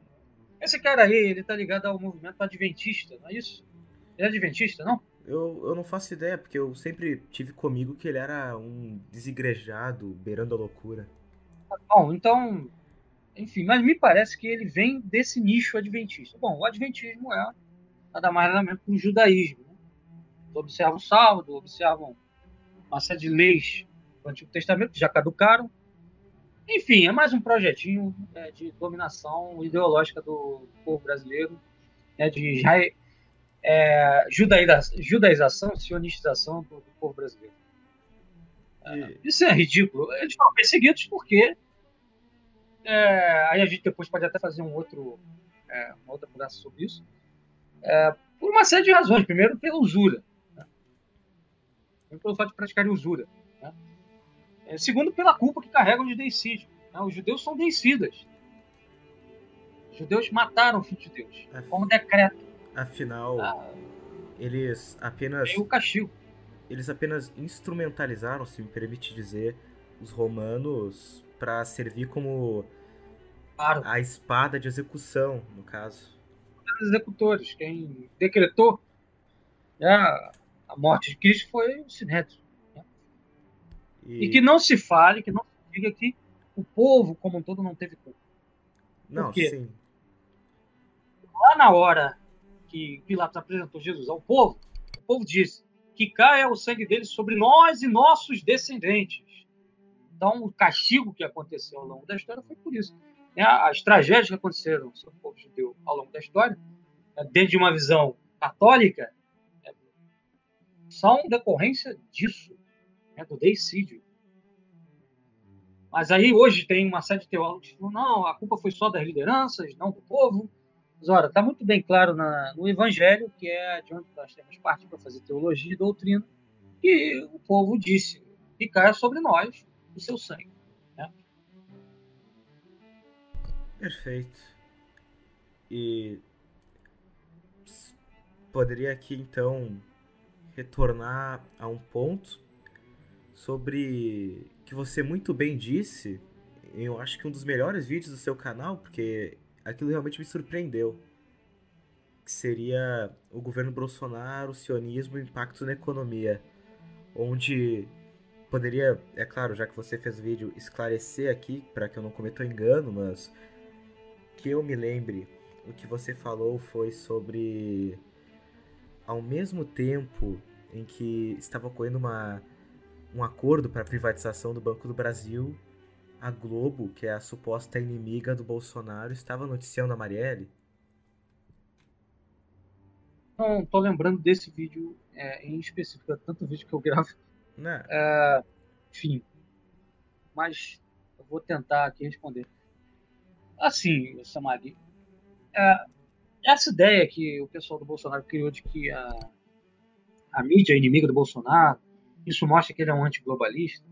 esse cara aí, ele tá ligado ao movimento adventista, não é isso? Ele é adventista, não? Eu, eu não faço ideia, porque eu sempre tive comigo que ele era um desigrejado, beirando a loucura. Bom, então. Enfim, mas me parece que ele vem desse nicho adventista. Bom, o adventismo é nada mais nada menos que o judaísmo. Né? Eles observam o sábado, observam uma série de leis do Antigo Testamento que já caducaram. Enfim, é mais um projetinho é, de dominação ideológica do povo brasileiro, é, de é, judaização, sionistização do, do povo brasileiro. É, isso é ridículo. Eles foram perseguidos porque. É, aí a gente depois pode até fazer um outro, é, uma outra conversa sobre isso. É, por uma série de razões. Primeiro, pela usura. Né? Pelo fato de praticar usura. Né? É, segundo, pela culpa que carregam de deicídio. Né? Os judeus são deicidas. Os judeus mataram filhos de Deus, como decreto. Afinal, ah, eles apenas. o castigo. Eles apenas instrumentalizaram, se me permite dizer, os romanos para servir como claro. a espada de execução, no caso. Os executores, quem decretou né, a morte de Cristo foi o Sinédrio. E... e... que não se fale, que não se diga que o povo como um todo não teve culpa. Não, sim. Lá na hora que Pilatos apresentou Jesus ao povo, o povo disse que caia o sangue dele sobre nós e nossos descendentes. Então, o castigo que aconteceu ao longo da história foi por isso. Né? As tragédias que aconteceram sobre o povo judeu ao longo da história, né, dentro de uma visão católica, né, são decorrência disso, do deicídio. Mas aí hoje tem uma série de teólogos que não, a culpa foi só das lideranças, não do povo. Mas, ora, está muito bem claro na, no Evangelho, que é de onde nós temos parte para fazer teologia e doutrina, que o povo disse que caia sobre nós o seu sangue. Né? Perfeito. E poderia aqui então retornar a um ponto sobre que você muito bem disse. Eu acho que um dos melhores vídeos do seu canal, porque aquilo realmente me surpreendeu. Que seria o governo Bolsonaro, o sionismo o impacto na economia. Onde poderia, é claro, já que você fez o vídeo, esclarecer aqui, para que eu não cometa um engano, mas que eu me lembre, o que você falou foi sobre. Ao mesmo tempo em que estava ocorrendo uma, um acordo para privatização do Banco do Brasil, a Globo, que é a suposta inimiga do Bolsonaro, estava noticiando a Marielle? Não tô lembrando desse vídeo é, em específico, é tanto vídeo que eu gravo. Né? É, enfim, mas eu vou tentar aqui responder. Assim, Samari, é, essa ideia que o pessoal do Bolsonaro criou de que a, a mídia é inimiga do Bolsonaro, isso mostra que ele é um antiglobalista,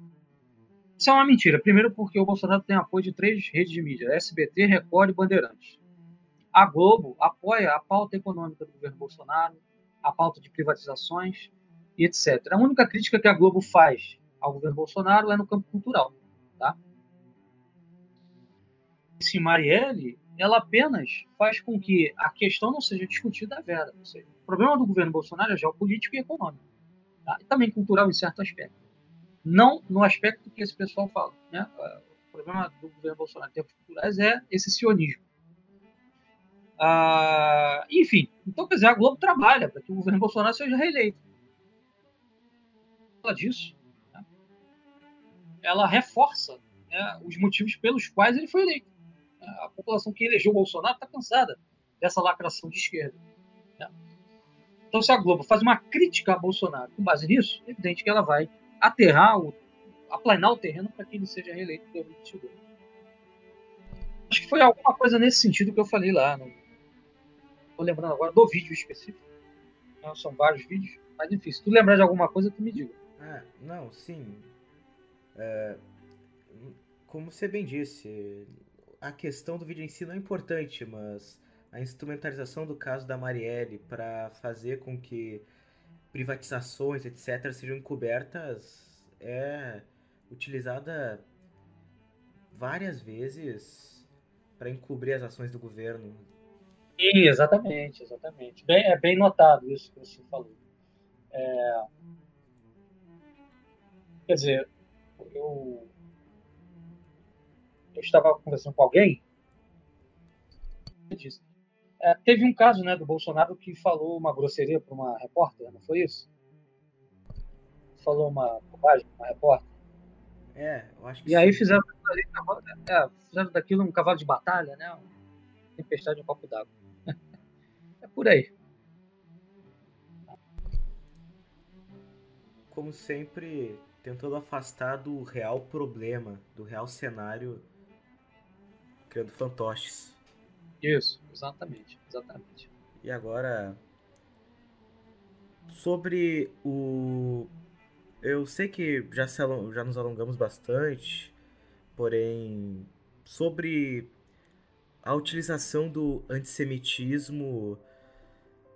Isso é uma mentira. Primeiro, porque o Bolsonaro tem apoio de três redes de mídia: SBT, Record e Bandeirantes. A Globo apoia a pauta econômica do governo Bolsonaro, a pauta de privatizações e etc. A única crítica que a Globo faz ao governo Bolsonaro é no campo cultural. Tá? Marielle, ela apenas faz com que a questão não seja discutida a vera. Ou seja, o problema do governo Bolsonaro é geopolítico e econômico. Tá? E também cultural em certo aspecto. Não no aspecto que esse pessoal fala. Né? O problema do governo Bolsonaro em termos culturais é esse sionismo. Ah, enfim, então quer dizer, a Globo trabalha para que o governo Bolsonaro seja reeleito. Fala disso. Né? Ela reforça né, os motivos pelos quais ele foi eleito. A população que elegeu Bolsonaro está cansada dessa lacração de esquerda. Né? Então, se a Globo faz uma crítica a Bolsonaro com base nisso, é evidente que ela vai aterrar, o, aplanar o terreno para que ele seja reeleito em 2022. Acho que foi alguma coisa nesse sentido que eu falei lá. Não estou lembrando agora do vídeo específico. Não, são vários vídeos. Mas enfim, se tu lembrar de alguma coisa, tu me diga. Ah, não, sim. É, como você bem disse, a questão do vídeo em si não é importante, mas a instrumentalização do caso da Marielle para fazer com que privatizações, etc., sejam encobertas é utilizada várias vezes para encobrir as ações do governo. Exatamente, exatamente. Bem, é bem notado isso que você falou. É... Quer dizer, eu, eu estava conversando com alguém disse, é, teve um caso né, do Bolsonaro que falou uma grosseria para uma repórter, não foi isso? Falou uma bobagem para uma repórter. É, eu acho que E sim. aí fizeram, é, fizeram daquilo um cavalo de batalha, né? Uma tempestade em um copo d'água. (laughs) é por aí. Como sempre, tentando afastar do real problema, do real cenário, criando fantoches. Isso, exatamente, exatamente. E agora sobre o eu sei que já se along... já nos alongamos bastante, porém sobre a utilização do antissemitismo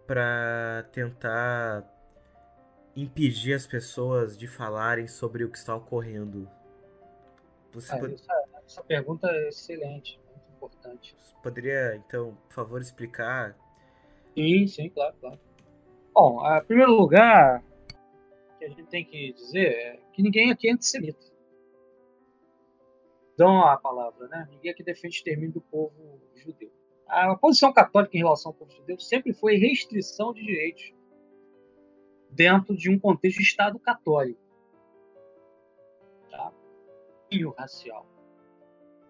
para tentar impedir as pessoas de falarem sobre o que está ocorrendo. Você ah, pode... essa, essa pergunta é excelente importante. Poderia, então, por favor, explicar? Sim, sim, claro, claro. Bom, em primeiro lugar, o que a gente tem que dizer é que ninguém aqui é antissemita. Dão a palavra, né? Ninguém aqui defende o extermínio do povo judeu. A posição católica em relação ao povo judeu sempre foi restrição de direitos dentro de um contexto de Estado católico. Tá? E o racial.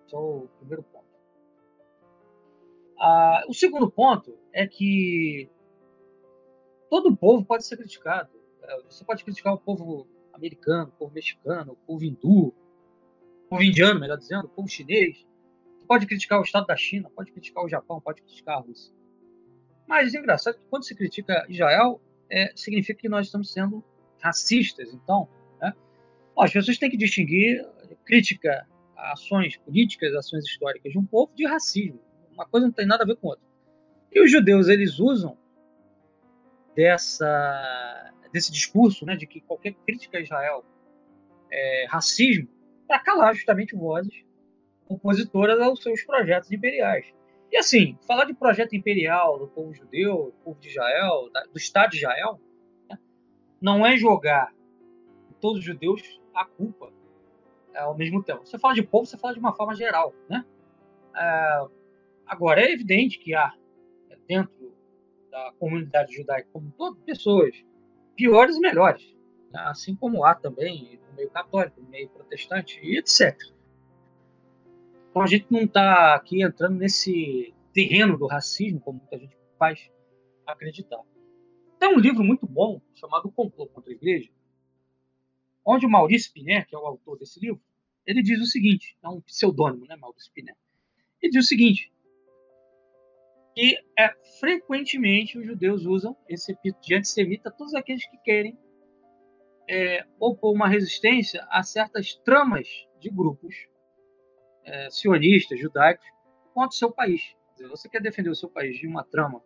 Esse é o primeiro ponto. Ah, o segundo ponto é que todo povo pode ser criticado. É, você pode criticar o povo americano, o povo mexicano, o povo hindu, o povo indiano, melhor dizendo, o povo chinês. Você pode criticar o Estado da China, pode criticar o Japão, pode criticar a Rússia. Mas é engraçado que quando se critica Israel, é, significa que nós estamos sendo racistas. Então, né? as pessoas têm que distinguir crítica a ações políticas, ações históricas de um povo de racismo. Uma coisa não tem nada a ver com outra. E os judeus, eles usam dessa, desse discurso né, de que qualquer crítica a Israel é racismo para calar justamente vozes opositoras aos seus projetos imperiais. E assim, falar de projeto imperial do povo judeu, do povo de Israel, do Estado de Israel, né, não é jogar todos os judeus a culpa é, ao mesmo tempo. Você fala de povo, você fala de uma forma geral, né? É, Agora, é evidente que há, né, dentro da comunidade judaica, como todas pessoas, piores e melhores. Né? Assim como há também no meio católico, no meio protestante e etc. Então a gente não está aqui entrando nesse terreno do racismo, como muita gente faz acreditar. Tem um livro muito bom chamado Complô contra a Igreja, onde o Maurício Piné, que é o autor desse livro, ele diz o seguinte, é um pseudônimo, né, Maurício Piné. Ele diz o seguinte, que é, frequentemente os judeus usam esse epíteto de antissemita todos aqueles que querem é, opor uma resistência a certas tramas de grupos é, sionistas, judaicos, contra o seu país. Você quer defender o seu país de uma trama,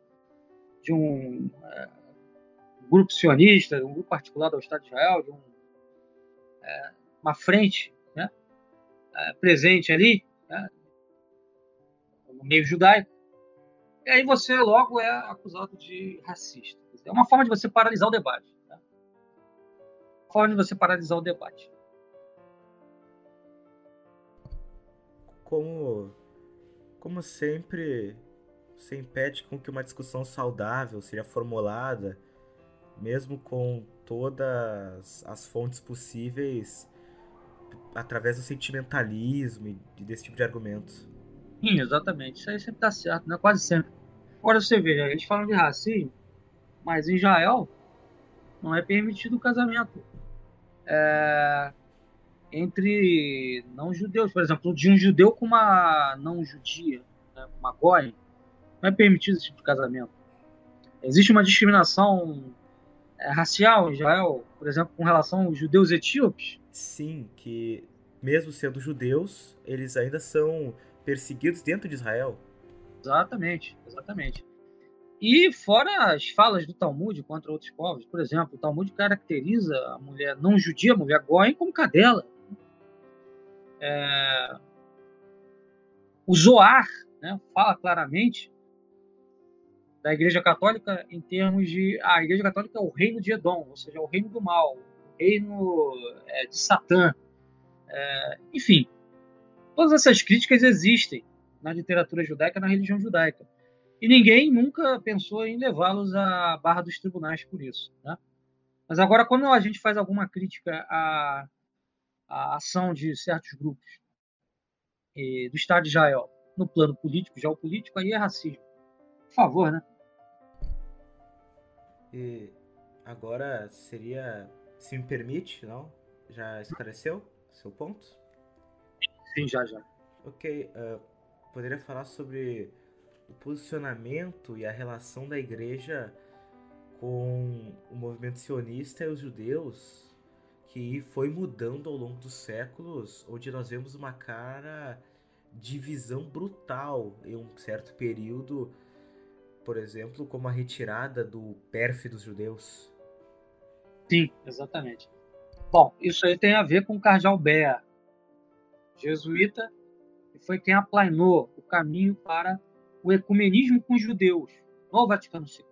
de um é, grupo sionista, um grupo particular do Estado de Israel, de um, é, uma frente né, é, presente ali, né, no meio judaico, e aí você logo é acusado de racista. É uma forma de você paralisar o debate. Né? Uma forma de você paralisar o debate. Como, como sempre, você impede com que uma discussão saudável seja formulada, mesmo com todas as fontes possíveis, através do sentimentalismo e desse tipo de argumentos. Sim, exatamente. Isso aí sempre está certo, né? Quase sempre. Agora você vê, a gente fala de racismo, mas em Israel não é permitido o casamento é, entre não judeus. Por exemplo, de um judeu com uma não judia, né? uma goi, não é permitido esse tipo de casamento. Existe uma discriminação é, racial em Israel, por exemplo, com relação aos judeus etíopes? Sim, que mesmo sendo judeus, eles ainda são perseguidos dentro de Israel. Exatamente, exatamente. E fora as falas do Talmud contra outros povos, por exemplo, o Talmud caracteriza a mulher não judia, a mulher goem, como cadela. É... O Zoar né, fala claramente da Igreja Católica em termos de. a Igreja Católica é o reino de Edom, ou seja, é o reino do mal, o reino é, de Satã. É... enfim, todas essas críticas existem na literatura judaica, na religião judaica. E ninguém nunca pensou em levá-los à barra dos tribunais por isso. Né? Mas agora, quando a gente faz alguma crítica à, à ação de certos grupos e, do Estado de Israel no plano político, geopolítico, aí é racismo. Por favor, né? E agora seria, se me permite, não? Já esclareceu seu ponto? Sim, já, já. Ok. Uh poderia falar sobre o posicionamento e a relação da igreja com o movimento sionista e os judeus, que foi mudando ao longo dos séculos, onde nós vemos uma cara divisão brutal em um certo período, por exemplo, como a retirada do pérfido dos judeus. Sim, exatamente. Bom, isso aí tem a ver com o cardeal Bea, jesuíta foi quem aplanou o caminho para o ecumenismo com os judeus no Vaticano II.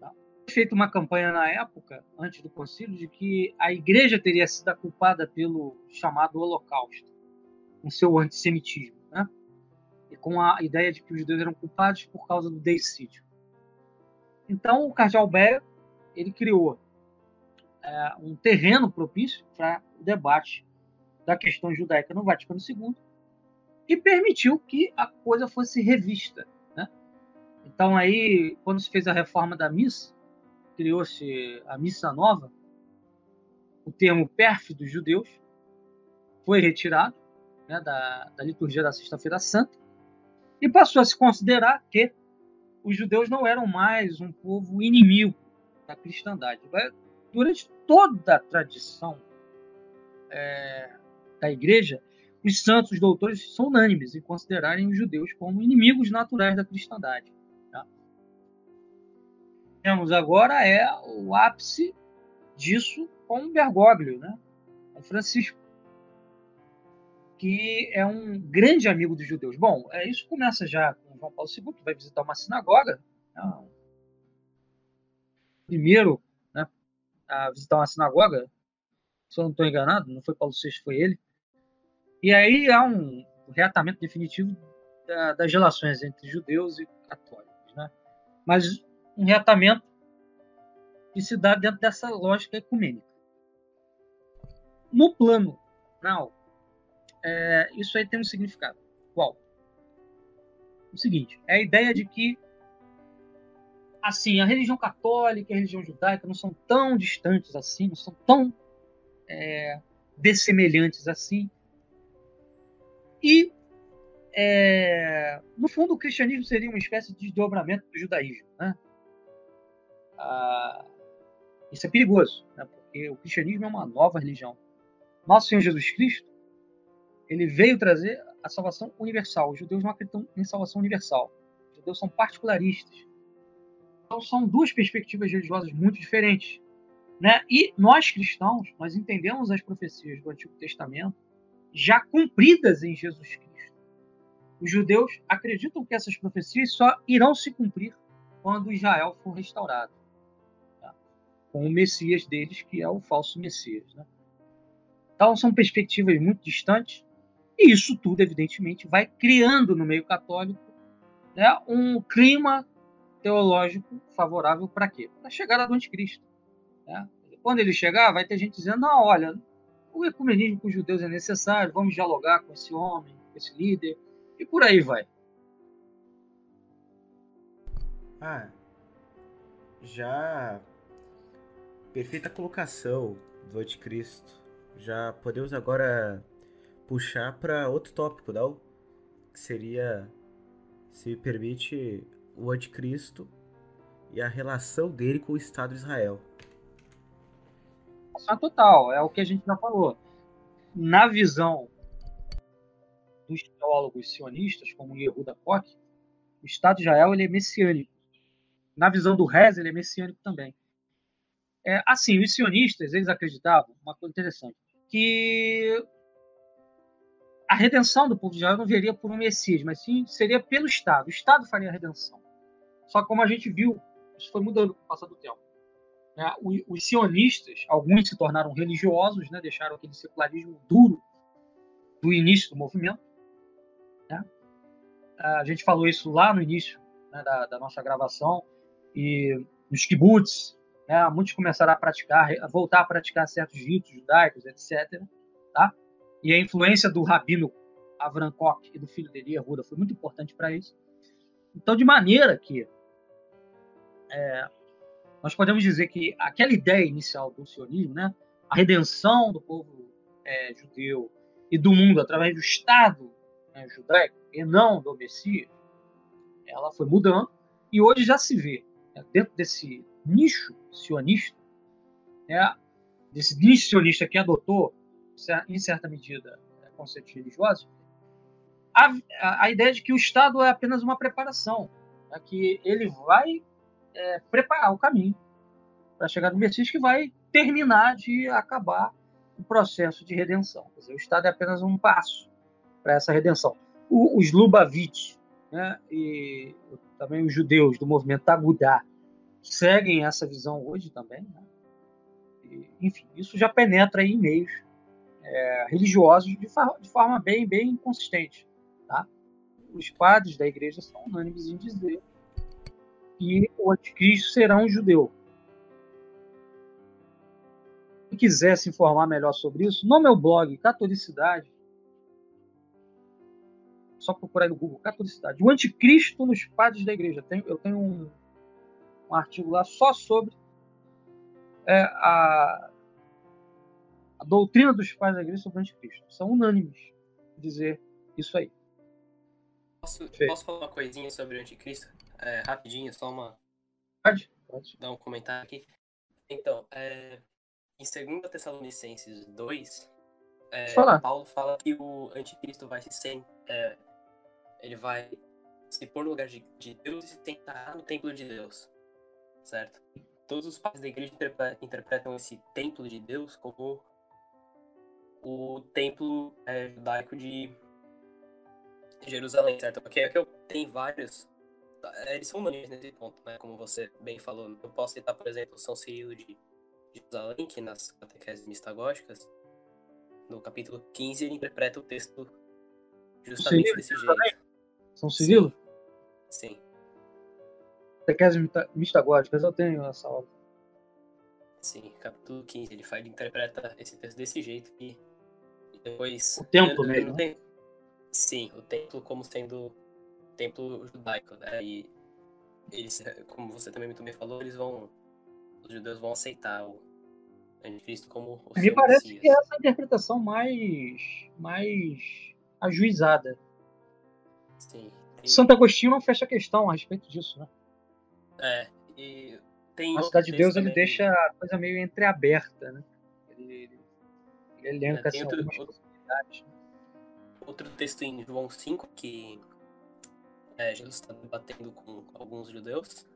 Tá? Foi feita uma campanha na época, antes do concílio, de que a igreja teria sido culpada pelo chamado Holocausto, com seu antissemitismo, né? e com a ideia de que os judeus eram culpados por causa do deicídio. Então, o cardeal Beia ele criou é, um terreno propício para o debate da questão judaica no Vaticano II e permitiu que a coisa fosse revista. Né? Então, aí, quando se fez a reforma da missa, criou-se a missa nova, o termo pérfido judeus foi retirado né, da, da liturgia da Sexta-feira Santa e passou a se considerar que os judeus não eram mais um povo inimigo da cristandade. Durante toda a tradição é, da igreja, os santos os doutores são unânimes em considerarem os judeus como inimigos naturais da cristandade. Tá? Temos agora é o ápice disso com Bergoglio, né? com Francisco, que é um grande amigo dos judeus. Bom, é, isso começa já com João Paulo II, que vai visitar uma sinagoga. Né? Primeiro né, a visitar uma sinagoga, se eu não estou enganado, não foi Paulo VI, foi ele e aí há um reatamento definitivo da, das relações entre judeus e católicos, né? Mas um reatamento que se dá dentro dessa lógica ecumênica. No plano não, é, isso aí tem um significado. Qual? O seguinte, é a ideia de que assim, a religião católica e a religião judaica não são tão distantes assim, não são tão é, dessemelhantes assim, e, é, no fundo, o cristianismo seria uma espécie de desdobramento do judaísmo. Né? Ah, isso é perigoso, né? porque o cristianismo é uma nova religião. Nosso Senhor Jesus Cristo, ele veio trazer a salvação universal. Os judeus não acreditam em salvação universal. Os judeus são particularistas. Então são duas perspectivas religiosas muito diferentes. Né? E nós cristãos, nós entendemos as profecias do Antigo Testamento já cumpridas em Jesus Cristo. Os judeus acreditam que essas profecias só irão se cumprir quando Israel for restaurado, tá? com o Messias deles, que é o falso Messias. Né? Então são perspectivas muito distantes, e isso tudo, evidentemente, vai criando no meio católico né, um clima teológico favorável para quê? Para a chegada do anticristo. Né? Quando ele chegar, vai ter gente dizendo: não, olha, o ecumenismo com os judeus é necessário, vamos dialogar com esse homem, com esse líder, e por aí vai. Ah, já. Perfeita colocação do anticristo. Já podemos agora puxar para outro tópico, não? Que seria, se me permite, o anticristo e a relação dele com o Estado de Israel. Só total, é o que a gente já falou. Na visão dos teólogos sionistas, como Yehuda Koch, o Estado de Israel ele é messiânico. Na visão do Rez, ele é messiânico também. É, assim, os sionistas, eles acreditavam, uma coisa interessante, que a redenção do povo de Israel não viria por um Messias, mas sim seria pelo Estado. O Estado faria a redenção. Só que como a gente viu, isso foi mudando com o passar do tempo. Né? Os sionistas, alguns se tornaram religiosos, né? deixaram aquele secularismo duro do início do movimento. Né? A gente falou isso lá no início né, da, da, nossa gravação, e nos kibbutz, né, muitos começaram a praticar, a voltar a praticar certos ritos judaicos, etc. Tá? E a influência do rabino Avram Koch e do filho dele, Yehuda, foi muito importante para isso. Então, de maneira que é, nós podemos dizer que aquela ideia inicial do sionismo, né, a redenção do povo é, judeu e do mundo através do Estado né, judaico e não do Messias, ela foi mudando e hoje já se vê né, dentro desse nicho sionista, né, desse nicho sionista que adotou em certa medida conceitos religiosos, a, a, a, ideia de que o Estado é apenas uma preparação, né, que ele vai é, preparar o caminho para chegar no Messias que vai terminar de acabar o processo de redenção. Dizer, o Estado é apenas um passo para essa redenção. O, os Lubavitch né, e também os judeus do movimento Agudá seguem essa visão hoje também. Né? E, enfim, isso já penetra em meios é, religiosos de, de, forma bem, bem consistente. Tá? Os padres da igreja são unânimes em dizer que o anticristo será um judeu. Quem quiser se informar melhor sobre isso, no meu blog Catolicidade, só procurar no Google Catolicidade, o anticristo nos padres da igreja. Eu tenho um, um artigo lá só sobre é, a, a doutrina dos pais da igreja sobre o anticristo. São unânimes dizer isso aí. Posso, posso falar uma coisinha sobre o anticristo? É, rapidinho, só uma. Pode, pode. Dar um comentário aqui. Então, é, em 2 Tessalonicenses 2, é, Paulo fala que o anticristo vai se sem, é, ele vai se pôr no lugar de, de Deus e se tentar no templo de Deus, certo? Todos os pais da igreja interpretam esse templo de Deus como o templo é, judaico de Jerusalém, certo? Porque aqui eu tenho vários. É, eles são unânimes nesse ponto, né? Como você bem falou. Eu posso citar, por exemplo, São Cirilo de Jerusalém, que nas catequeses mistagógicas, no capítulo 15, ele interpreta o texto justamente Cirilo, desse jeito. São Cirilo? Sim. Sim. Catequeses mistagógicas, eu tenho essa obra. Sim, capítulo 15, ele, faz, ele interpreta esse texto desse jeito e depois... O templo mesmo. Tem, sim, o templo como sendo templo judaico, né? E eles, (laughs) como você também muito bem falou, eles vão os judeus vão aceitar o anticristo como o Me parece Messias. que é essa a interpretação mais mais ajuizada. Sim. E... Santo Agostinho não fecha questão a respeito disso, né? É, e Tem a Cidade de Deus ele deixa a coisa meio entreaberta, né? Ele, ele, ele elenca é, assim, outro, outro. Né? Outro texto em João 5 que é, Jesus está debatendo com alguns judeus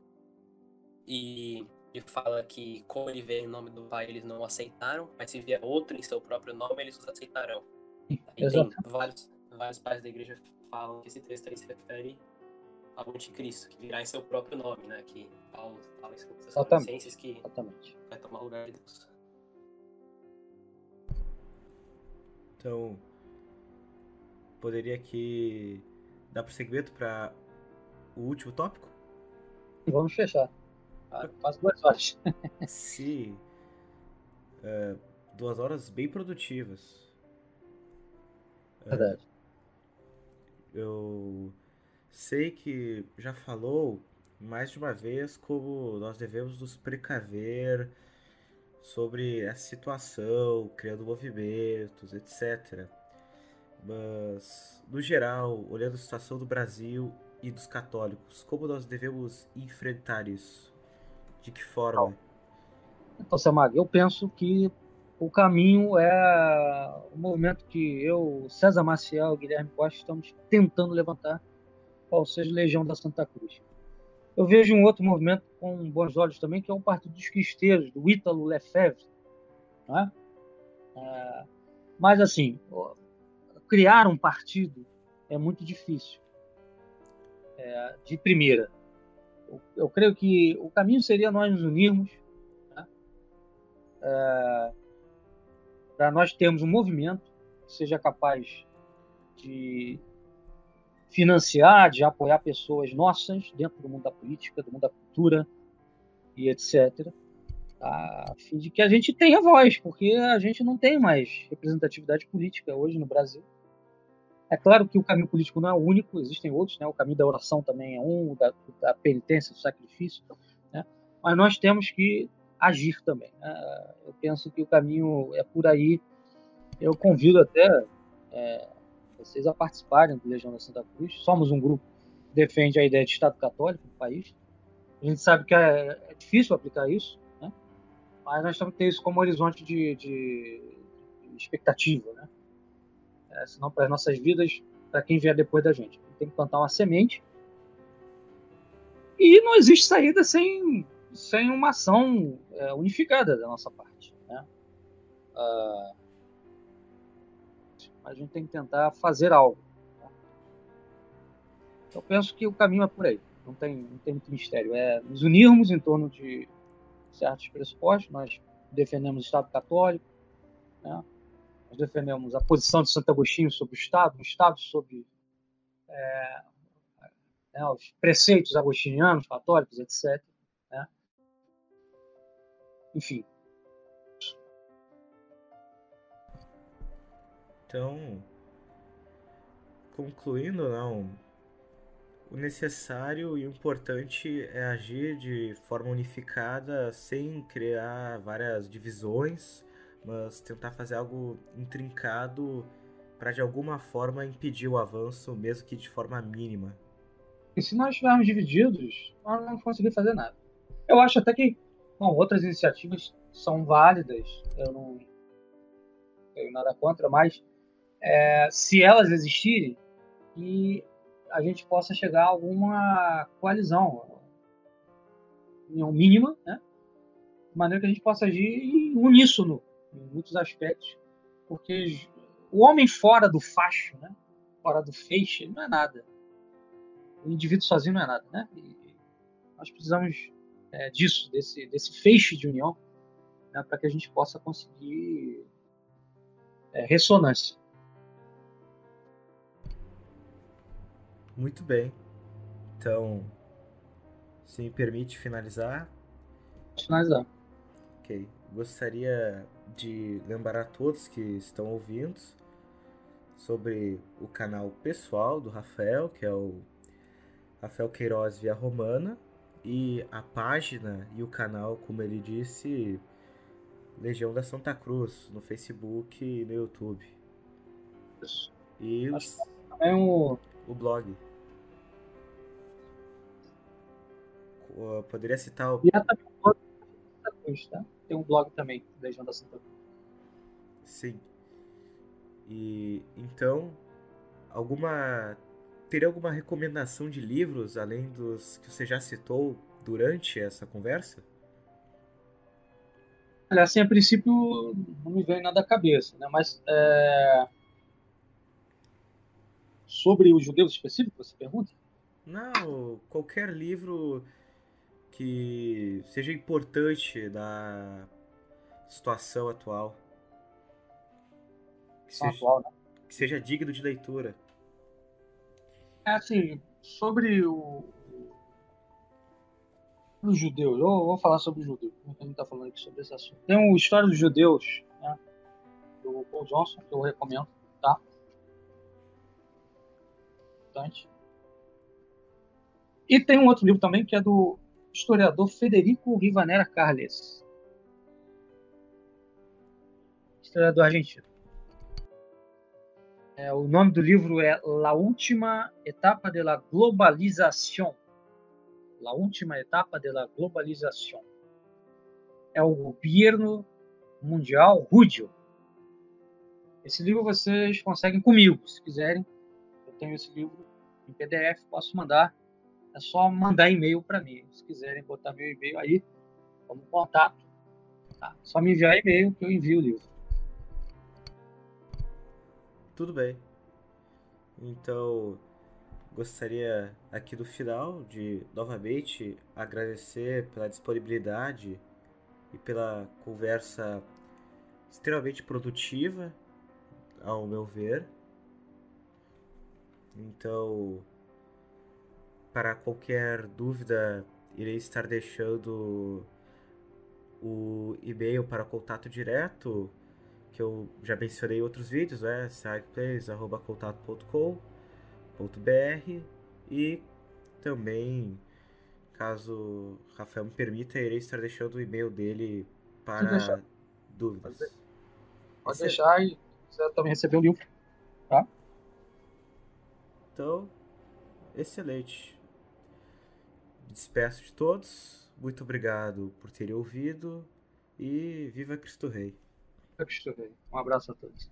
e ele fala que como ele vê em nome do Pai eles não aceitaram, mas se vier outro em seu próprio nome eles os aceitarão. E tem vários, vários pais da igreja falam que esse texto aí se refere ao anticristo, que virá em seu próprio nome, né? Que Paulo fala em seus que Exatamente. vai tomar o lugar de Deus. Então, poderia aqui dar prosseguimento para o último tópico? Vamos fechar. Ah, quase duas horas. (laughs) Sim. É, duas horas bem produtivas. É, Verdade. É, eu sei que já falou mais de uma vez como nós devemos nos precaver sobre essa situação, criando movimentos, etc. Mas, no geral, olhando a situação do Brasil e dos católicos, como nós devemos enfrentar isso? De que forma? Então, Samag, eu penso que o caminho é o movimento que eu, César Maciel e Guilherme Costa estamos tentando levantar, qual seja Legião da Santa Cruz. Eu vejo um outro movimento com bons olhos também, que é o Partido dos Cristeiros, do Ítalo Lefebvre. Né? É, mas, assim, criar um partido é muito difícil, é, de primeira. Eu, eu, creio que o caminho seria nós nos unirmos, né? é, para nós termos um movimento que seja capaz de financiar, de apoiar pessoas nossas dentro do mundo da política, do mundo da cultura e etc. A fim de que a gente tenha voz, porque a gente não tem mais representatividade política hoje no Brasil. É claro que o caminho político não é o único, existem outros, né? o caminho da oração também é um, da, da penitência, do sacrifício, né? mas nós temos que agir também. Né? Eu penso que o caminho é por aí. Eu convido até é, vocês a participarem do Legião da Santa Cruz. Somos um grupo que defende a ideia de Estado católico no país. A gente sabe que é, é difícil aplicar isso, né? mas nós temos que ter isso como horizonte de, de, de expectativa, né? É, senão para as nossas vidas, para quem vier depois da gente. Tem que plantar uma semente. E não existe saída sem, sem uma ação é, unificada da nossa parte. Né? Uh, a gente tem que tentar fazer algo. Né? Eu penso que o caminho é por aí. Não tem, não tem muito mistério. É nos unirmos em torno de certos pressupostos. Nós defendemos o Estado católico, né? Nós defendemos a posição de Santo Agostinho sobre o Estado, o Estado sobre é, né, os preceitos agostinianos, católicos, etc. Né? Enfim, Então, concluindo, não, o necessário e o importante é agir de forma unificada, sem criar várias divisões, mas tentar fazer algo intrincado para de alguma forma impedir o avanço, mesmo que de forma mínima. E se nós estivermos divididos, nós não vamos conseguir fazer nada. Eu acho até que bom, outras iniciativas são válidas, eu não tenho nada contra, mas é, se elas existirem, que a gente possa chegar a alguma coalizão, mínima, né? de maneira que a gente possa agir em uníssono em muitos aspectos, porque o homem fora do facho, né? fora do feixe, não é nada. O indivíduo sozinho não é nada, né? E nós precisamos é, disso, desse, desse feixe de união, né? para que a gente possa conseguir é, ressonância. Muito bem. Então, se me permite finalizar. Finalizar. Ok. Gostaria de lembrar a todos que estão ouvindo sobre o canal pessoal do Rafael, que é o Rafael Queiroz Via Romana, e a página e o canal, como ele disse, Legião da Santa Cruz, no Facebook e no YouTube. Isso. E os... é um... o blog. poderia citar o. E também Cruz, tá? Tem um blog também, Legião da Santa Cruz. Sim. E então, alguma teria alguma recomendação de livros além dos que você já citou durante essa conversa? Olha, assim, a princípio não me vem nada à cabeça, né? Mas é... sobre os judeus específicos, você pergunta? Não, qualquer livro que seja importante da situação atual. Que seja, atual, né? que seja digno de leitura. É assim, sobre o, os judeus, eu vou falar sobre os judeus, a gente está falando aqui sobre esse assunto. Tem o História dos Judeus, né, do Paul Johnson, que eu recomendo, tá? Importante. E tem um outro livro também que é do historiador Federico Rivanera Carles. Historiador argentino. É, o nome do livro é La Última Etapa de la Globalización La última etapa de la globalización. É o governo mundial rúdio. Esse livro vocês conseguem comigo, se quiserem. Eu tenho esse livro em PDF, posso mandar. É só mandar e-mail para mim. Se quiserem botar meu e-mail aí como contato, tá? só me enviar e-mail que eu envio o livro. Tudo bem. Então, gostaria aqui do final de novamente agradecer pela disponibilidade e pela conversa extremamente produtiva, ao meu ver. Então, para qualquer dúvida, irei estar deixando o e-mail para contato direto, que eu já mencionei em outros vídeos, é sideplays.contato.com br e também, caso Rafael me permita, irei estar deixando o e-mail dele para dúvidas. Pode, Pode deixar e você também recebeu o livro, tá? Então, excelente. Me despeço de todos. Muito obrigado por terem ouvido e viva Cristo Rei. Viva Cristo Rei. Um abraço a todos.